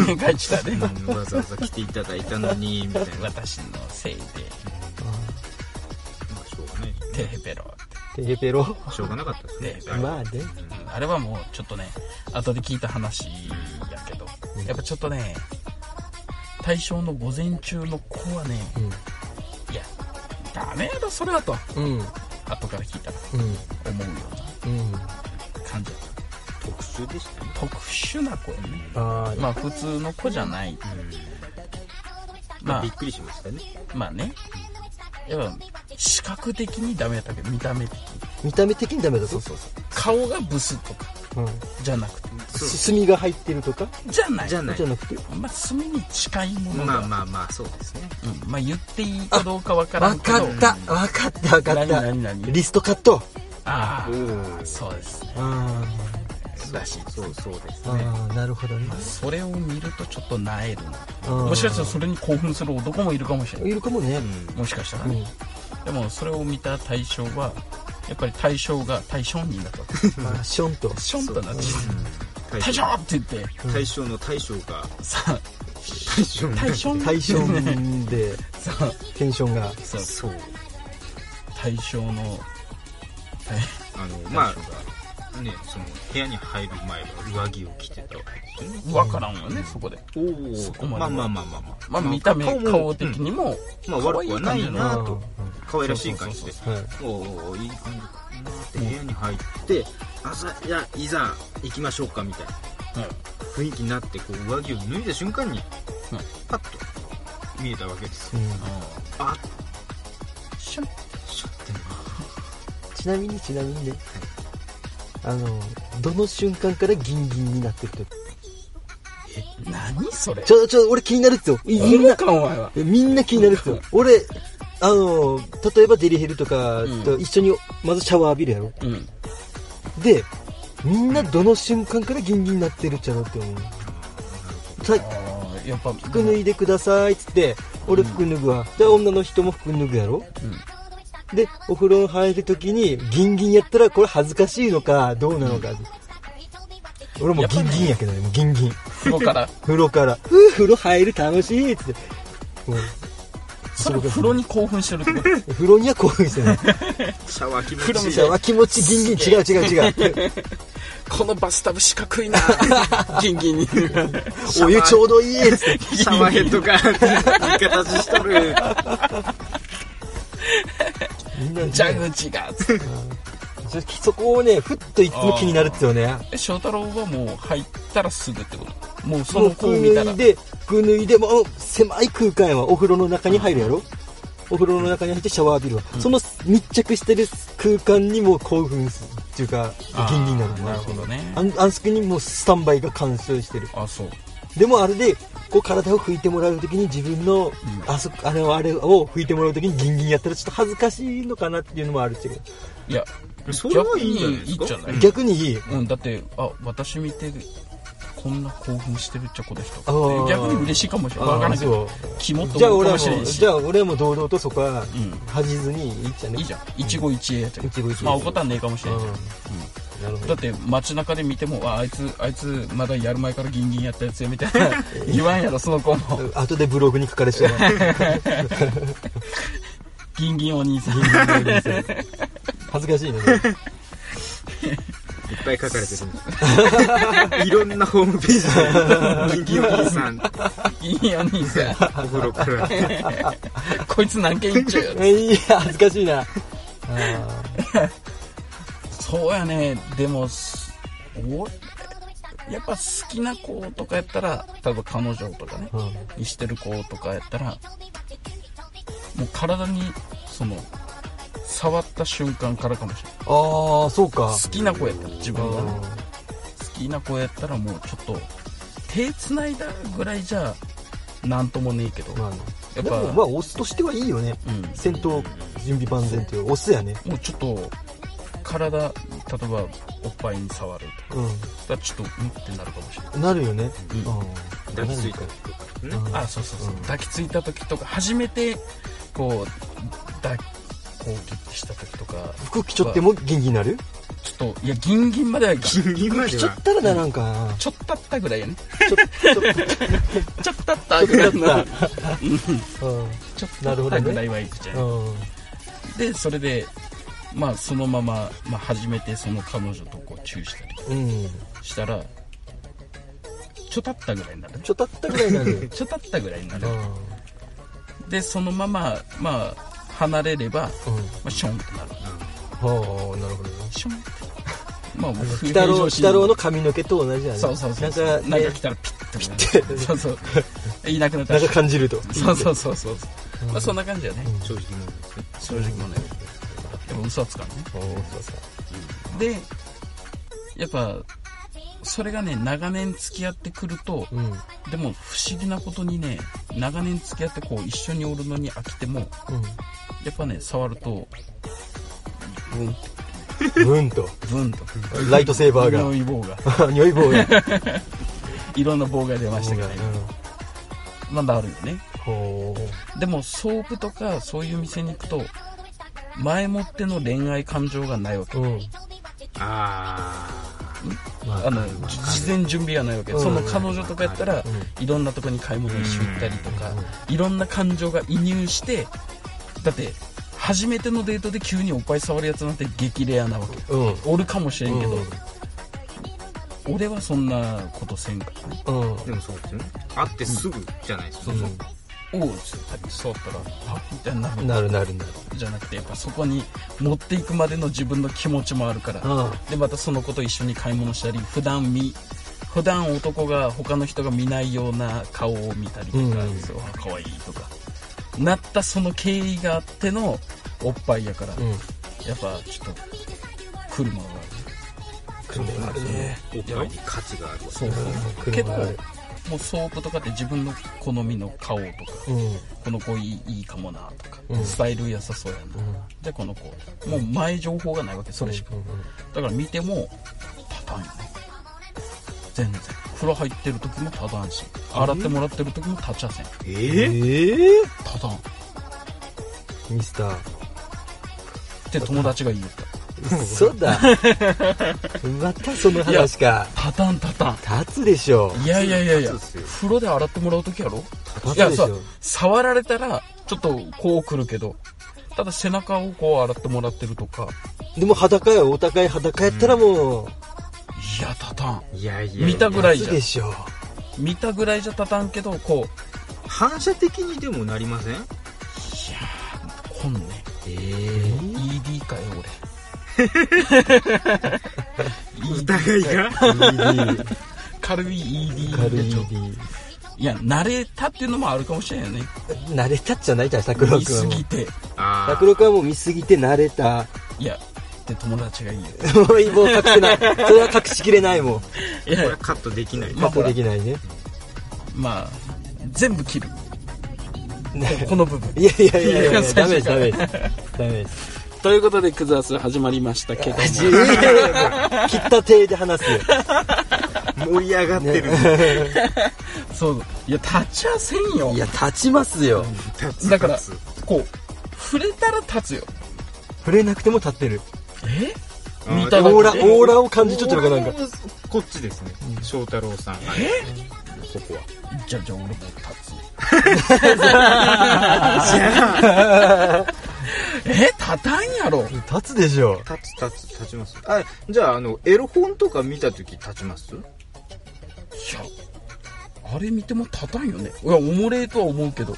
なんか書いてたねうんわざわざ来ていただいたのに、みたいな。ま私のせいであ、しょうがない。テヘペロテヘペロ。しょうがなかったですね。ねまあね。あれはもうちょっとね後で聞いた話やけどやっぱちょっとね対象の午前中の子はねいやダメやろそれはとうん。うん。後から聞いたらうん。思うようん。うな感じだった特殊でしたね。特殊な子やね。ああ、まあ普通の子じゃない。まあ。びっくりしましたね。まあね。やっぱ視覚的にダメやったけ？ど見た目的に。見た目的にダメだぞ。そう顔がブスとか。うん。じゃなくて。す墨が入ってるとか？じゃない。じゃない。じゃ。なくて？まあ墨に近いものが、まあまあまあ、そうですね。うん、まあ言っていいかどうかわからわんけど。かった。わかったわかっ何た。何何リストカット。ああおそうです。ねあらしそう。そうですあ。ね。なるほどね。それを見るとちょっとなえるな。うんもしかしたらそれに興奮する男もいるかもしれない。いるかもね。うん。もしかしたらね、うん。でもそれを見た対象はやっぱり対象が対象になった。わ けああ、ションと。ションとなって。大対象って言って。大将の大将が、さ大将の対象。対象で、そう。テンションが。そう。そう。対象の。あの、まあ、ね、その、部屋に入る前は上着を着てたわけですよね。分からんわねそこで。おそこまでまあまあまあまあまあ。まあ見た目も顔的にもまあ悪くはないなうんと。可愛らしい感じで。はい。おうおうい。い感じかなって部屋に入って、朝、じいざ行きましょうかみたいな。雰囲気になって、こう、上着を脱いだ瞬間に、パッと見えたわけです。よ。うん。あ、シシュンちなみにちなみにねあのどの瞬間からギンギンになってると？何それ？ちょちょ俺気になるっすよ。みみんんなみんな気になるっすよ。俺あの例えばデリヘルとかと一緒にまずシャワー浴びるやろ？うん。でみんなどの瞬間からギンギンになってるっちゃろって思う。さやっぱ服脱いでくださいっつって俺服脱ぐわ、で女の人も服脱ぐやろ？でお風呂入るときにギンギンやったらこれ恥ずかしいのかどうなのか、俺もうギンギンやけどねもうギンギン。風呂から。風呂から「ふう風呂入る楽しい」っつって。もうそれ風呂に興奮してるってこと？風呂には興奮してない。シャワー気風呂み持ち。いいシャワー気持ちギンギン。違う違う違う。このバスタブ四角いな。ギンギンに。お湯ちょうどいいっつって。シャワーヘッドがいい形しとる蛇口が。つってそそこをねふっといつも気になるっすよね。え翔太郎はもう入ったらすぐってこと？もうその子を服見たら。脱いで服脱いでもう狭い空間やわお風呂の中に入るやろ？お風呂の中に入ってシャワー浴びるわ、その密着してる空間にも興奮するっていうかギンギンになるなるほどね。あんあんそこにもうスタンバイが完成してる。あそう。でもあれでこう体を拭いてもらう時に自分の、あそあれをあれを拭いてもらう時にギンギンやったらちょっと恥ずかしいのかなっていうのもあるし。いやそれはいいんじゃない？逆にいですかい？じゃない逆にいいうん、だってあ私見てこんな興奮してるっちゃこの人逆に嬉しいかもしれない。分からないけどそう。キモとじゃあ俺はもうもしれないし。じゃあ俺はもう堂々とそこはん。恥じずにいいっちゃねい？いじゃん。一期一会やって一期一会。まあ怒ったらねえかもしれない、うん。なるほどだって街中で見てもああいつあいつまだやる前からギンギンやったやつやみたいな 言わんやろその子も。後でブログに書かれてたギンギンお兄さん。恥ずかしいね。いっぱい書かれてる。んですいろんなホームページ。で人気お兄さん。ギンギンお兄さん。お風呂から。こいつ何件言っちゃうよえいや恥ずかしいな。あそうやね。でもやっぱ好きな子とかやったら例えば彼女とかねーうん。にしてる子とかやったらもう体にその触った瞬間からかもしれないああそうか。好きな子やったら自分がね。好きな子やったらもうちょっと手繋いだぐらいじゃなんともねえけど、まあね。やっぱまあオスとしてはいいよね。うん。戦闘準備万全っていうオスやね。もうちょっと体例えばおっぱいに触るとか。うだったらちょっとうんってなるかもしれない。んなるよね。うん。うん。抱きついたりとかね。うん。あそうそうそう、うん。抱きついた時とか初めてこう抱攻撃した時とか。服着ちょってもギンギンになる？ちょっといやギンギンまではいかんギンギンまで着ちょはったらななんか。なちょっとあったぐらいやね。ちょっとあったぐらいのちょっとあっうん。うん。ちょっとあったぐらいはいくじゃん。うん。でそれでまあそのまま、まあ、初めてその彼女とこうチューしたりうん。したらちょっとあったぐらいになる。ちょっとあったぐらいになる。ちょっとあったぐらいになる。うでそのまままあ離れれば、んうん。まあ、ションってなる。はあなるほどね。ションって。まあもう鬼太郎鬼太郎の髪の毛と同じやね。そうそうそうそう。なんかね。なんか来たらピッとピッて。そうそう。いなくなったら。なんか感じると。そうそうそうそうまあそんな感じだね。正直者ですね。正直もねやっぱ嘘はつかんねおーそうそうでやっぱそれがね長年付き合ってくるとうん。でも不思議なことにね長年付き合ってこう一緒におるのに飽きてもうん。やっぱね触るとブンブンと。ブンと。ライトセーバーが。匂い棒が。匂い棒が。いろんな棒が出ましたけどねまだあるよね。ほでもソープとかそういう店に行くと前もっての恋愛感情がないわけ。ううん？あまあの事前準備がないわけ、うんその彼女とかやったら、ういろんなとこに買い物に一緒行ったりとか、いろんな感情が移入してだって初めてのデートで急におっぱい触るやつなんて激レアなわけ。うん。おるかもしれんけど、うん。俺はそんなことせんからね。うん。あでもそうですよね。会ってすぐじゃないですか、そうそう、おう触ったらあみたいになるなるなるなる。じゃなくてやっぱそこに持っていくまでの自分の気持ちもあるから、うんでまたその子と一緒に買い物したり普段見普段男が他の人が見ないような顔を見たりとか、うん。そうあ可愛いとかなったその経緯があってのおっぱいやから、うん。やっぱちょっと来るものがある。来るはあるね。おっぱいに価値があるそうそう。うんけど来るはあるもうソープとかって自分の好みの顔とかうん。この子いいいいかもなとか、うん。スタイル良さそうやな、でこの子もう前情報がないわけそれしか、だから見ても立たんよね。全然。風呂入ってる時も立たんし洗ってもらってる時も立ちゃせん。ええー、え立たん。っミスター。て友達が言うた嘘だ。またその話か。立たん立たん立つでしょ。いやいやいやいや風呂で洗ってもらう時やろ立ついやさでしょ触られたらちょっとこう来るけどただ背中をこう洗ってもらってるとか。でも裸よお互い裸やったらもう。いや立たん。いやいや見たぐらいじゃ。ん立つでしょ。見たぐらいじゃ立たんけどこう。反射的にでもなりません？いやーこんね。ええよ疑いが？軽い ED 軽い ED いや慣れたっていうのもあるかもしれんよね。慣れたっちゃないじゃん拓郎見君はもうすぎて。あー。拓郎君はもう見すぎて慣れた。いやって友達がいいよ。もう隠せな。い それは隠しきれないもん。いや。これカットできない。カットできないね。まあ全部切る。ね。この部分。いやいやいやいや いやダメですダメです。ダメですということでクズアス始まりましたけども。いやいやいやもう切った手で話すよ。盛り上がってる、そう。いや立ちゃせんよ。いや立ちますよ。立つだからこう触れたら立つよ。触れなくても立ってる。え？あー見ただけ？でオーラオーラを感じちょっとるかなんか。こっちですね。翔太郎さん。え？ここは。じゃあじゃあ俺も立つ え立たんやろ。い立つでしょ。立つ立つ立ちます。あじゃああのエロ本とか見た時立ちます？やあれ見ても立たんよね。いやおもれえとは思うけど。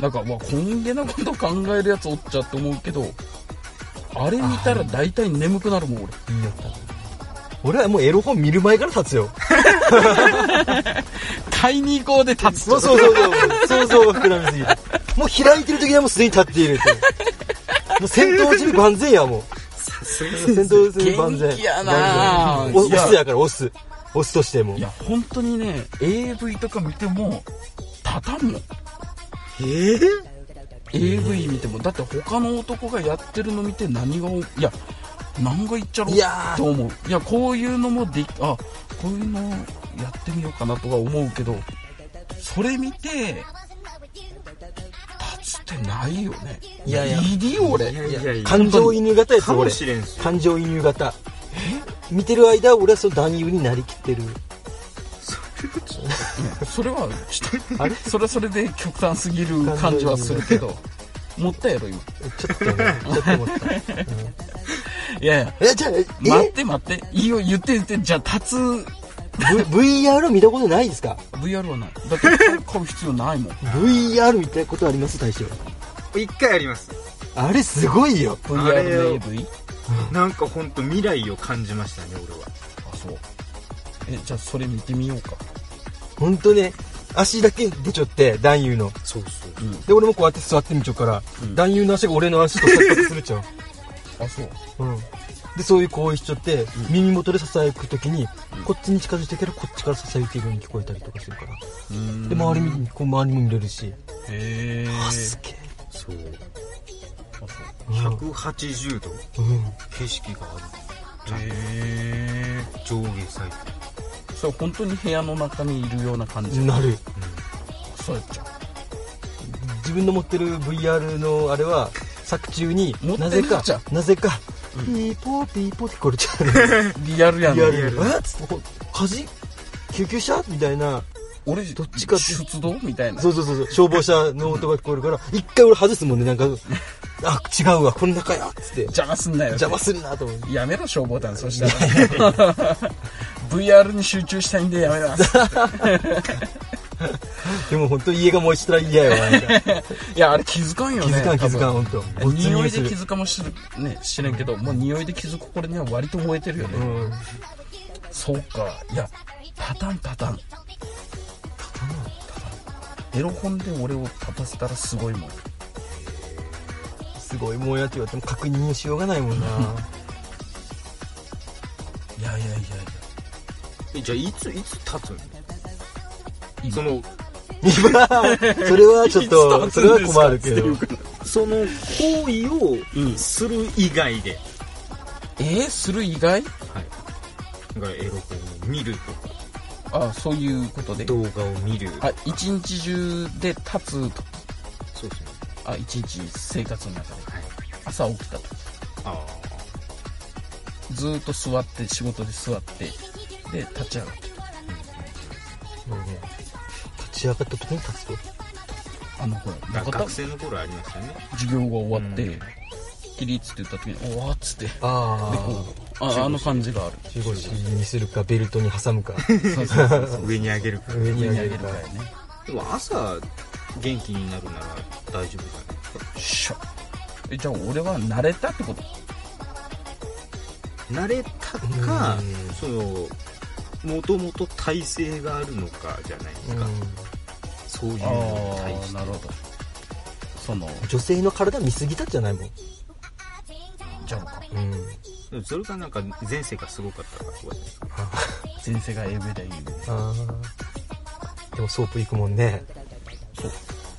なんかまあこんげなこと考えるやつおっちゃって思うけど。あれ見たら大体眠くなるもん俺。いいよ俺はもうエロ本見る前から立つよ。買いに行こうで立つそうそうそう。そう想像が膨らみすぎてもう開いてる時にはもうすでに立っているもう戦闘準備万全やもう。戦闘準備万全。元気やな万全おいやオスやからオス。オスとしても。いや本当にね AV とか見ても立たんもんえー、AV 見ても。だって他の男がやってるの見て何がおいや何が言っちゃろういやー。と思う。いやこういうのもできあこういうのやってみようかなとか思うけどそれ見て立つってないよね。いやいや。いやいやいや。感情移入型やつ俺。感情移入型。見てる間俺はその男優になりきってる。それはちょっとあれ？それはそれで極端すぎる感じはするけど。持ったやろ今。ちょっとねちょっと思った、いやいや。えじゃあえ？待って待って。いいよ言って言って。じゃあ立つ。V、VR 見たことないですか？VR はない。だって 買う必要ないもん。VR 見たことあります？大将。一回あります。あれすごいよ。VR の AV? なんか本当未来を感じましたね俺は。あそう。えじゃあそれ見てみようか。ほんとね。足だけ出ちょって男優の。そうそう。うんで俺もこうやって座ってみちょうから、うん。男優の足が俺の足と錯覚するちゃう あそう。うん。でそういう行為しちゃって、耳元で囁く時に、こっちに近づいてけどこっちから囁いてるように聞こえたりとかするから。うん。で周りにこう周りも見れるし、へえあすげえ。そう。あそううん180度。うん。景色がある。へえと上下左右。それ本当に部屋の中にいるような感じ。なる。そうやっちゃう。自分の持ってる VR のあれは作中になぜかなぜか、ピーポーピーポーって聞こえちゃうね リアルやん。ねリアルえっつってほ火事？救急車？みたいな。俺どっちかって。出動？みたいな。そうそうそう消防車の音が聞こえるから 一回俺外すもんねなんか。あ違うわこの中やっつって。邪魔すんなよ邪魔するなと思ってやめろ消防団。そしたら。VR に集中したいんでやめます でも本当家が燃えてたら嫌よなんか。いやあれ気づかんよね気づかん気づかん本当。匂いで気るづかもしれ,、ね、知れんけどもう匂いで気づく頃には割と燃えてるよね、うん。そうか。いやパタンパタン。エロ本で俺を立たせたらすごいもん。すごいもんやって言われても確認のしようがないもんな。いやいやいやいや。えじゃあいついつ立つの？今その それはちょっとそれは困るけど。その行為をうんする以外で、えー、する以外？はい。だからエロ本を見るとか。あそういうことで。動画を見る。あ一日中で立つとそうですねあ一日生活の中で。はい。朝起きたとあずーっと座って仕事で座ってで立ち上がって立ち上がった時に立つとあのほら学生の頃ありましたね。授業が終わって、うん。起立って言った時に「おわ」っつって。であこうああの感じがある。中腰にするかベルトに挟むか。上に上げるか上に上に上げ上げるかるからね。でも朝元気になるなら大丈夫じゃないですかしょ。えじゃあ俺は慣れたってこと？慣れたかうん。そのもともと耐性があるのかじゃないですか、そういうあのに対してあなるほど。その。女性の体見すぎたんじゃないもん。じゃあかうん。でもそれがなんか前世がすごかったからとかじゃないです。か前世がエブで言うあーでもソープ行くもんね。そう。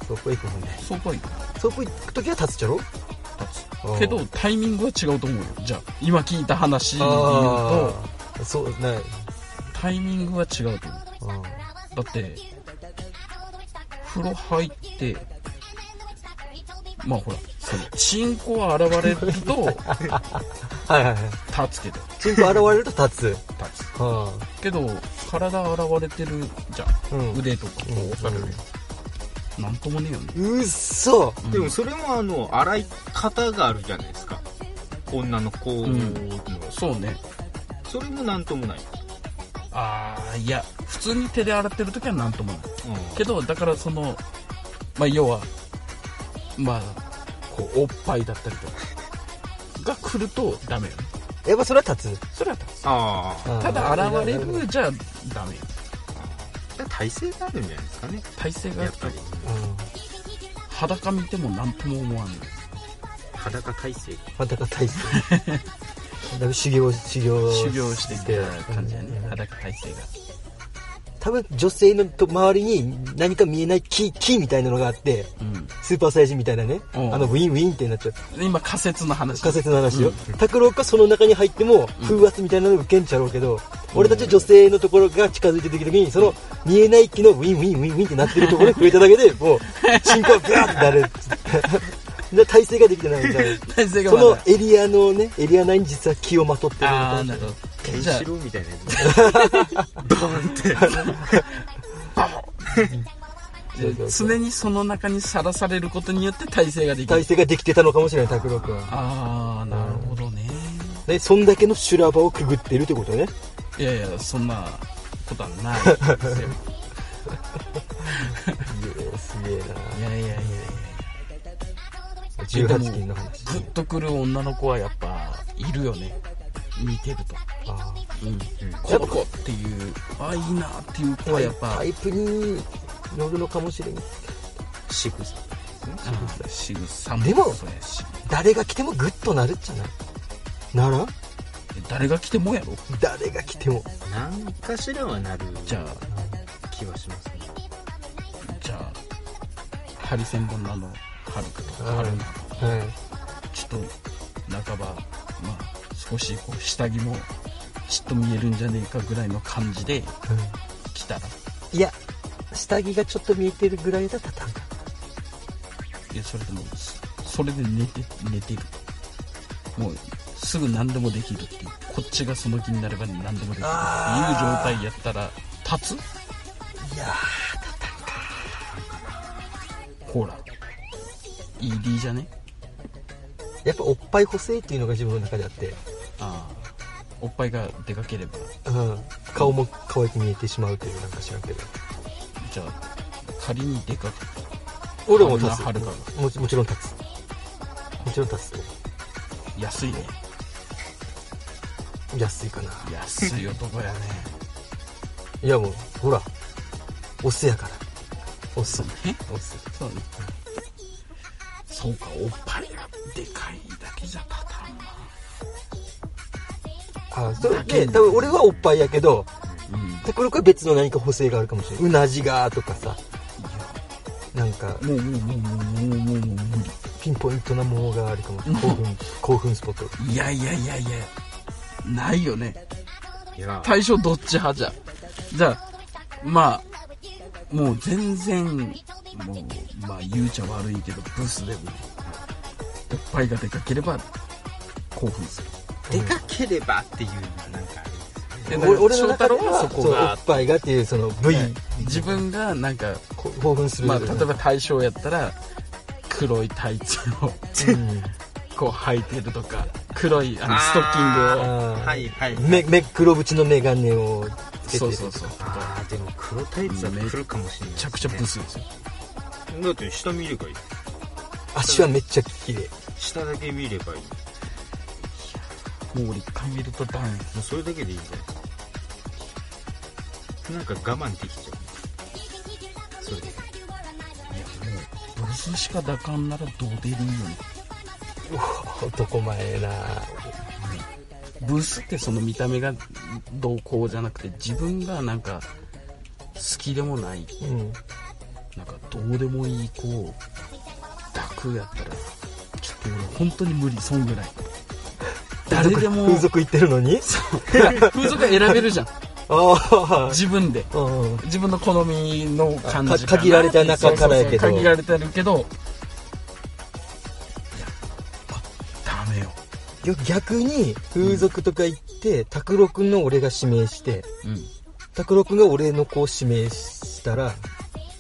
ソープ行くもんね。そう。かいソープ行く時は立つじゃろ？立つ。けどタイミングは違うと思うよ。じゃあ今聞いた話で言うと。そうない。タイミングは違うと思う。あだって風呂入ってまあほらそのチンコが現れるとー はいはいはい。立つけど。チンコ現れると立つ。立つ。あけど体現れてるじゃあうん。ん腕とかこう押される？なんともねえよね。うっそでもそれもあの洗い方があるじゃないですか。女の子の、うん。そうね。それもなんともない、ああいや普通に手で洗ってる時はなんともない。うん。けどだからそのまあ要はまあこうおっぱいだったりとかが来るとダメよね。やっぱそれは立つ。それは立つ。ただ現れるじゃダメよ。体勢があるんじゃないですかね。体勢があっぱり。うん。裸見ても何とも思わんの裸体勢。裸体勢。だいぶ修行修行修行してきた感じやね。うん裸体勢が多分女性のと周りに何か見えない木木みたいなのがあってうん。スーパーサイジみたいなね。あうん。のウィンウィンってなっちゃう。今仮説の話。仮説の話よ。拓郎がその中に入っても風圧みたいなの受けんちゃろうけど俺たち女性のところが近づいてる時にその見えない気のウィンウィンウィンウィンってなってるところに触れただけでもう 進行がガーってなるで耐性ができてないみたいな。耐性がそのエリアのねエリア内に実は気をまとってるみたいな。あなるほど。ケンシロウみたいなやつ。ドーンって。そうそうそう常にその中にさらされることによって耐性ができる。耐性ができてたのかもしれない拓郎君は。ああなるほどね。でそんだけの修羅場をくぐってるってことね。いやいやそんなことはないですよ。すげえいやいやいやいや。な18金の話。グッとくる女の子はやっぱいるよね。見てると。あうん。この子っていうあいいなっていう子はやっぱタイプに乗るのかもしれん仕草。うん仕草。もでも誰が来てもグッとなるっちゃないなら誰が来てもやろ？誰が来ても。何かしらはなるじゃあ気はしますねじゃあハリセンボンのあのはるかとかうんちょっと半ばまあ少しこう下着もちっと見えるんじゃねえかぐらいの感じで来たら。いや下着がちょっと見えてるぐらいだったら単価いやそれでもそれで寝て寝てる。もうすぐ何でもできるっていうこっちがその気になれば何でもできるっていう状態やったら立つ？いやほら ED じゃね？ーやっぱおっぱい補正っていうのが自分の中であって、ああ。おっぱいがでかければ。うん、顔も可愛く見えてしまうというなんか知らんけど。じゃあ仮にでかく。俺も立つ。もちもちろん立つ。もちろん立つ。と安いね。安いかな。安い男やね。いやもうほら。オスやから。オス。え？オス。そうねそそうかおっぱいがでかいだけじゃ立たんな。あそれで多分俺はおっぱいやけどうん。拓郎君は別の何か補正があるかもしれないうなじがとかさ。なんかもうもうもうもうもうもうもうピンポイントなものがあるかもしれない興奮興奮スポット。いやいやいやいや。ないよね。いや。対象どっち派じゃ。じゃあまあもう全然言うちゃ悪いけどブスでもおっぱいがでかければ興奮する。でかければっていうのはなんか俺俺の翔太郎中でははそこそうおがっぱいがっていうその部位。自分がなんかこ興奮する。まあ例えば対象やったら黒いタイツをうん。こう履いてるとか黒いあのストッキングを。はいはいめめ黒縁の眼鏡をつけてそうそうそう。ああでも黒タイツは来るかもしれないめちゃくちゃブスですよだって下見ればいい。足はめっちゃ綺麗。下だけ見ればいい。ももう俺一回見るとダメうそれだけでいいんじゃなんか我慢できちゃう。それで。いやもうブスしか抱かんならどう出るんよね男前な。ブスってその見た目がどうこうじゃなくて自分がなんか好きでもない。うんどうでもいい子を抱くやったらちょっと俺本当に無理そんぐらい。誰でも風俗行ってるのに？風俗選べるじゃん。あ自分で。あうん。自分の好みの感じ限られた中からやけど。そうそうそう限られてるけどいやあダメよ。逆に風俗とか行って拓郎君の俺が指名してうん。拓郎君が俺の子を指名したら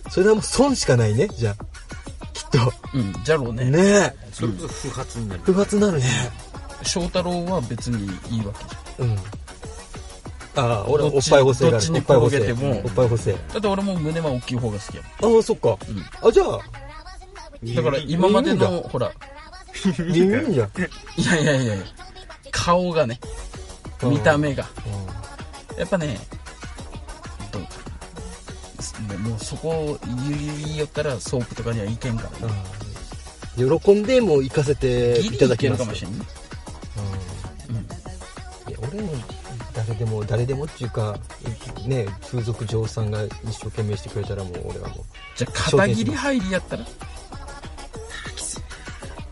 それはもう損しかないねじゃあ。きっと。うんじゃろうね。ねえ。それこそ不発になる不発なるね。翔太郎は別にいいわけじうん。ああ俺はおっぱい補正があどっちにるおっぱい補正。転げてもおっぱい補正。ゃんだって俺も胸は大きい方が好きやああそっか。もん、あじゃあ。うん、だから今までいいのほら。いいんじゃん。いやいやいやいや。顔がね見た目が。やっぱねもうもうそこを言いよったらソープとかにはいけんからねうん。喜んでもう行かせていただきます。るかもしれん。ねうん。いや俺も誰でも誰でもっていうかね風俗嬢さんが一生懸命してくれたらもう俺はもうじゃあ片桐入りやったら？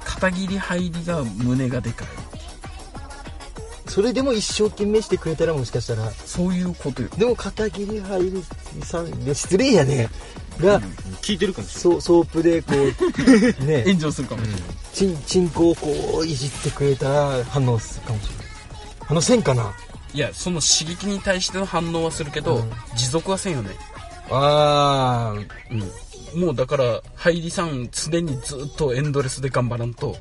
片桐入りが胸がでかいそれでも一生懸命してくれたらもしかしたら。そういうことよ。でも片桐入りさんいや失礼やね。が、聞いてるかもしれソソープでこう ね。炎上するかもしれない、チンチンコをこういじってくれたら反応するかもしれない反応せんかな？いやその刺激に対しての反応はするけど、うん。持続はせんよね。ああうん。もうだから入りさん常にずっとエンドレスで頑張らんと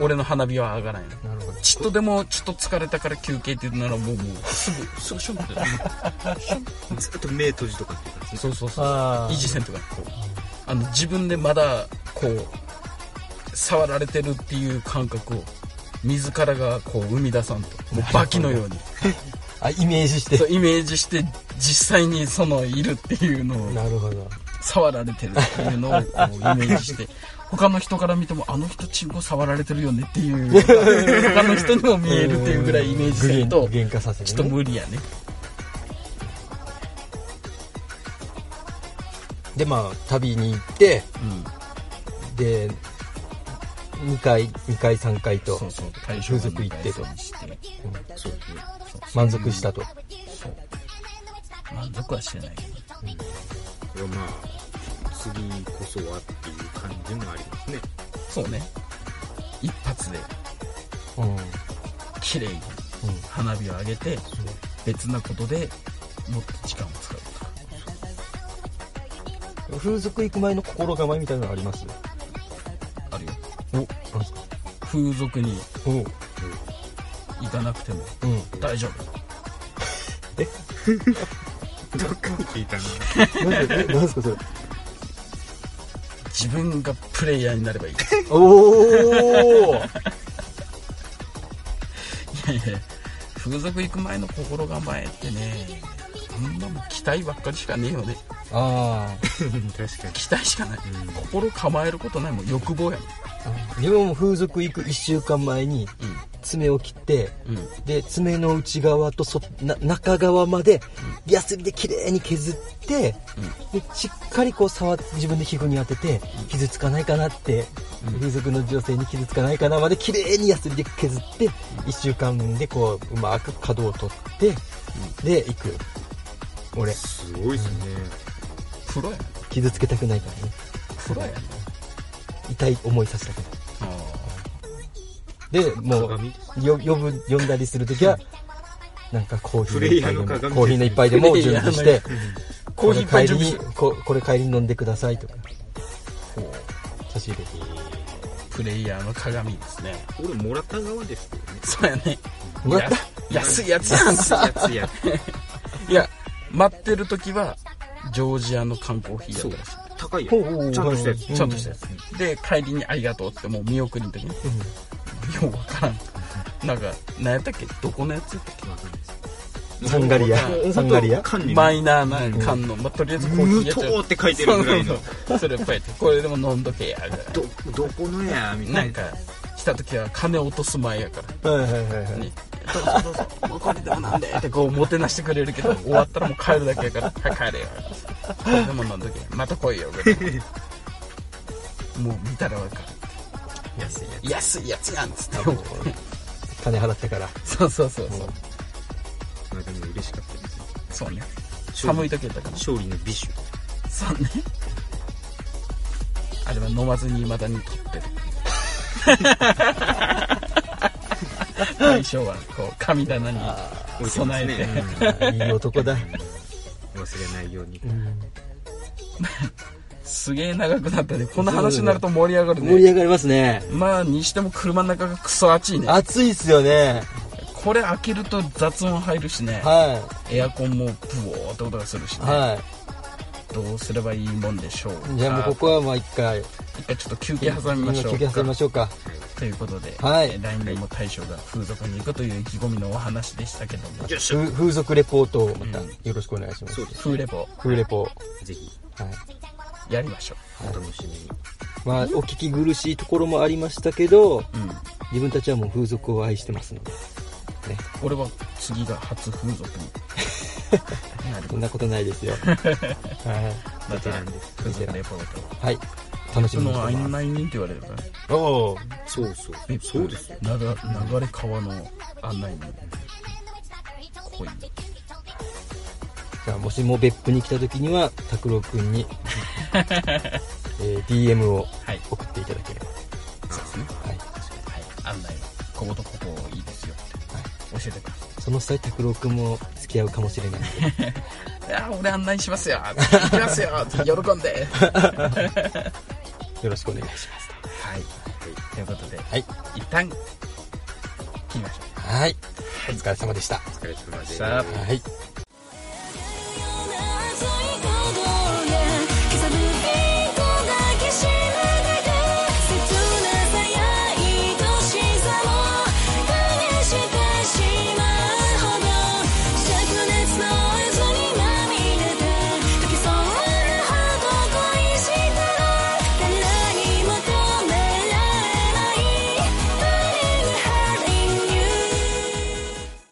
俺の花火は上がらんよ。なるほどちっとでもちょっと疲れたから休憩って言うならもうもうすぐすぐシュンってーずっと目閉じとかそうそうそうあ維持せんとかこう。あの自分でまだこう触られてるっていう感覚を自らがこう生み出さんと。もうバキのように。あイメージして。そうイメージして実際にそのいるっていうのをなるほど。触られてるっていうのをこうイメージして他の人から見てもあの人チンコ触られてるよねっていう。他の人にも見えるっていうぐらいイメージすると具現化させる、ね、ちょっと無理やね。でまあ旅に行ってうん。で2回2回3回と風俗行ってと。うね満足したと。満足はしてないけど。これはまあ次こそはっていう感じもありますね。そうね。一発で。うん、うん、綺麗に花火を上げて別なことでもっと時間を使うとか。風俗行く前の心構えみたいなのあります？あるよ。おなんですか？風俗にお。行かなくてもうん。大丈 どっかに聞いたの？なんでなんですかそれ？夫自分がプレイヤーになればいい。いおおやいや風俗行く前の心構えってね期待ばっかりしかねえよねあ 確かに。期待しかない、うん。心構えることないもん。欲望やあ自分も風俗行く1週間前にもん。爪を切ってうん。うんで爪の内側とそな中側までヤスリで綺麗に削ってでしっかりこう触って自分で皮膚に当てて傷つかないかなってうん。風俗の女性に傷つかないかなまで綺麗にヤスリで削って1週間でこううまく角を取ってで行く俺。すごいですね。プロやね傷つけたくないからね。プロやね痛い思いさせたくない。あでもう呼ぶ呼んだりするときはなんかコーヒーの一杯でも鏡コーヒーの一杯でも準備してーコーヒー帰りにここれ帰りに飲んでくださいとか。差し入れ。プレイヤーの鏡ですね。俺もらった側ですよね。そうやね。もらった？や安いやつやん。やつや。いや待ってる時はジョージアの缶コーヒーやったらしい。高いやほうほうほう。つちゃんとしたやつ。うん。ちゃんとしたやつ、で帰りにありがとうってもう見送りの時にようわからん。なんか何やったっけ？どこのやつやったっサンガリア。うん。サンガリア？マイナーな缶の、まあ、とりあえずコーヒー無やっちゃ糖って書いてるぐらいの。それいっぱいやってこれでも飲んどけやぐらいどどこのやみたな。ないんかした時は金落とす前やから。はいはいはいはい。ねどうぞどうぞ。もうこれでもなんでってこうもてなしてくれるけど終わったらもう帰るだけやから。はい帰れよ。これでも飲んどけまた来いよぐらいもう見たらわかる。安いや安いやつやんっつって金払ったから。そうそうそうそう。つまあでも嬉しかったですね。そうね。寒い時やったから。勝利の美酒。そうね。あれは飲まずに未だに取ってる相性はこう神棚に備えて、ね。いい男だ。忘れないように。うん。すげえ長くなったね。この話になると盛り上がるね。盛り上がりますね。まあにしても車の中がクソ暑いね。暑いっすよね。これ開けると雑音入るしね。はエアコンもブオーって音がするしね、い。はどうすればいいもんでしょうか。いじゃあもうここはまあ一回。一回ちょっと休憩挟みましょう休憩挟みましょうかということで、はい。えー来年も大将が風俗に行くという意気込みのお話でしたけども。風風俗レポートをまたうん。よろしくお願いします。そうです風レポ。風レポ。ぜひ。はい。やりましょお楽しみにまあお聞き苦しいところもありましたけどう、うん、自分たちはもう風俗を愛してますので。俺は次が初風俗に。そんなことないですよ。はい。またベテランです。風俗レポートはい楽しそみにしてます。の案内人って言われるからね。おおそうそう。えそうですよ。流流れ川の案内人濃い。じゃあもしも別府に来た時には拓郎くんに、えー DM をはい。送っていただければ。そうですね。はい。はい。案内こことここいいですよ。って教えてくださその際拓郎くんも付き合うかもしれない。のでいいや俺案内しますよ。行きますよ。喜んでよろしくお願いします。はい、ということで、はい、一旦切りましょう。はい、お疲れ様でした。お疲れ様でした。はい。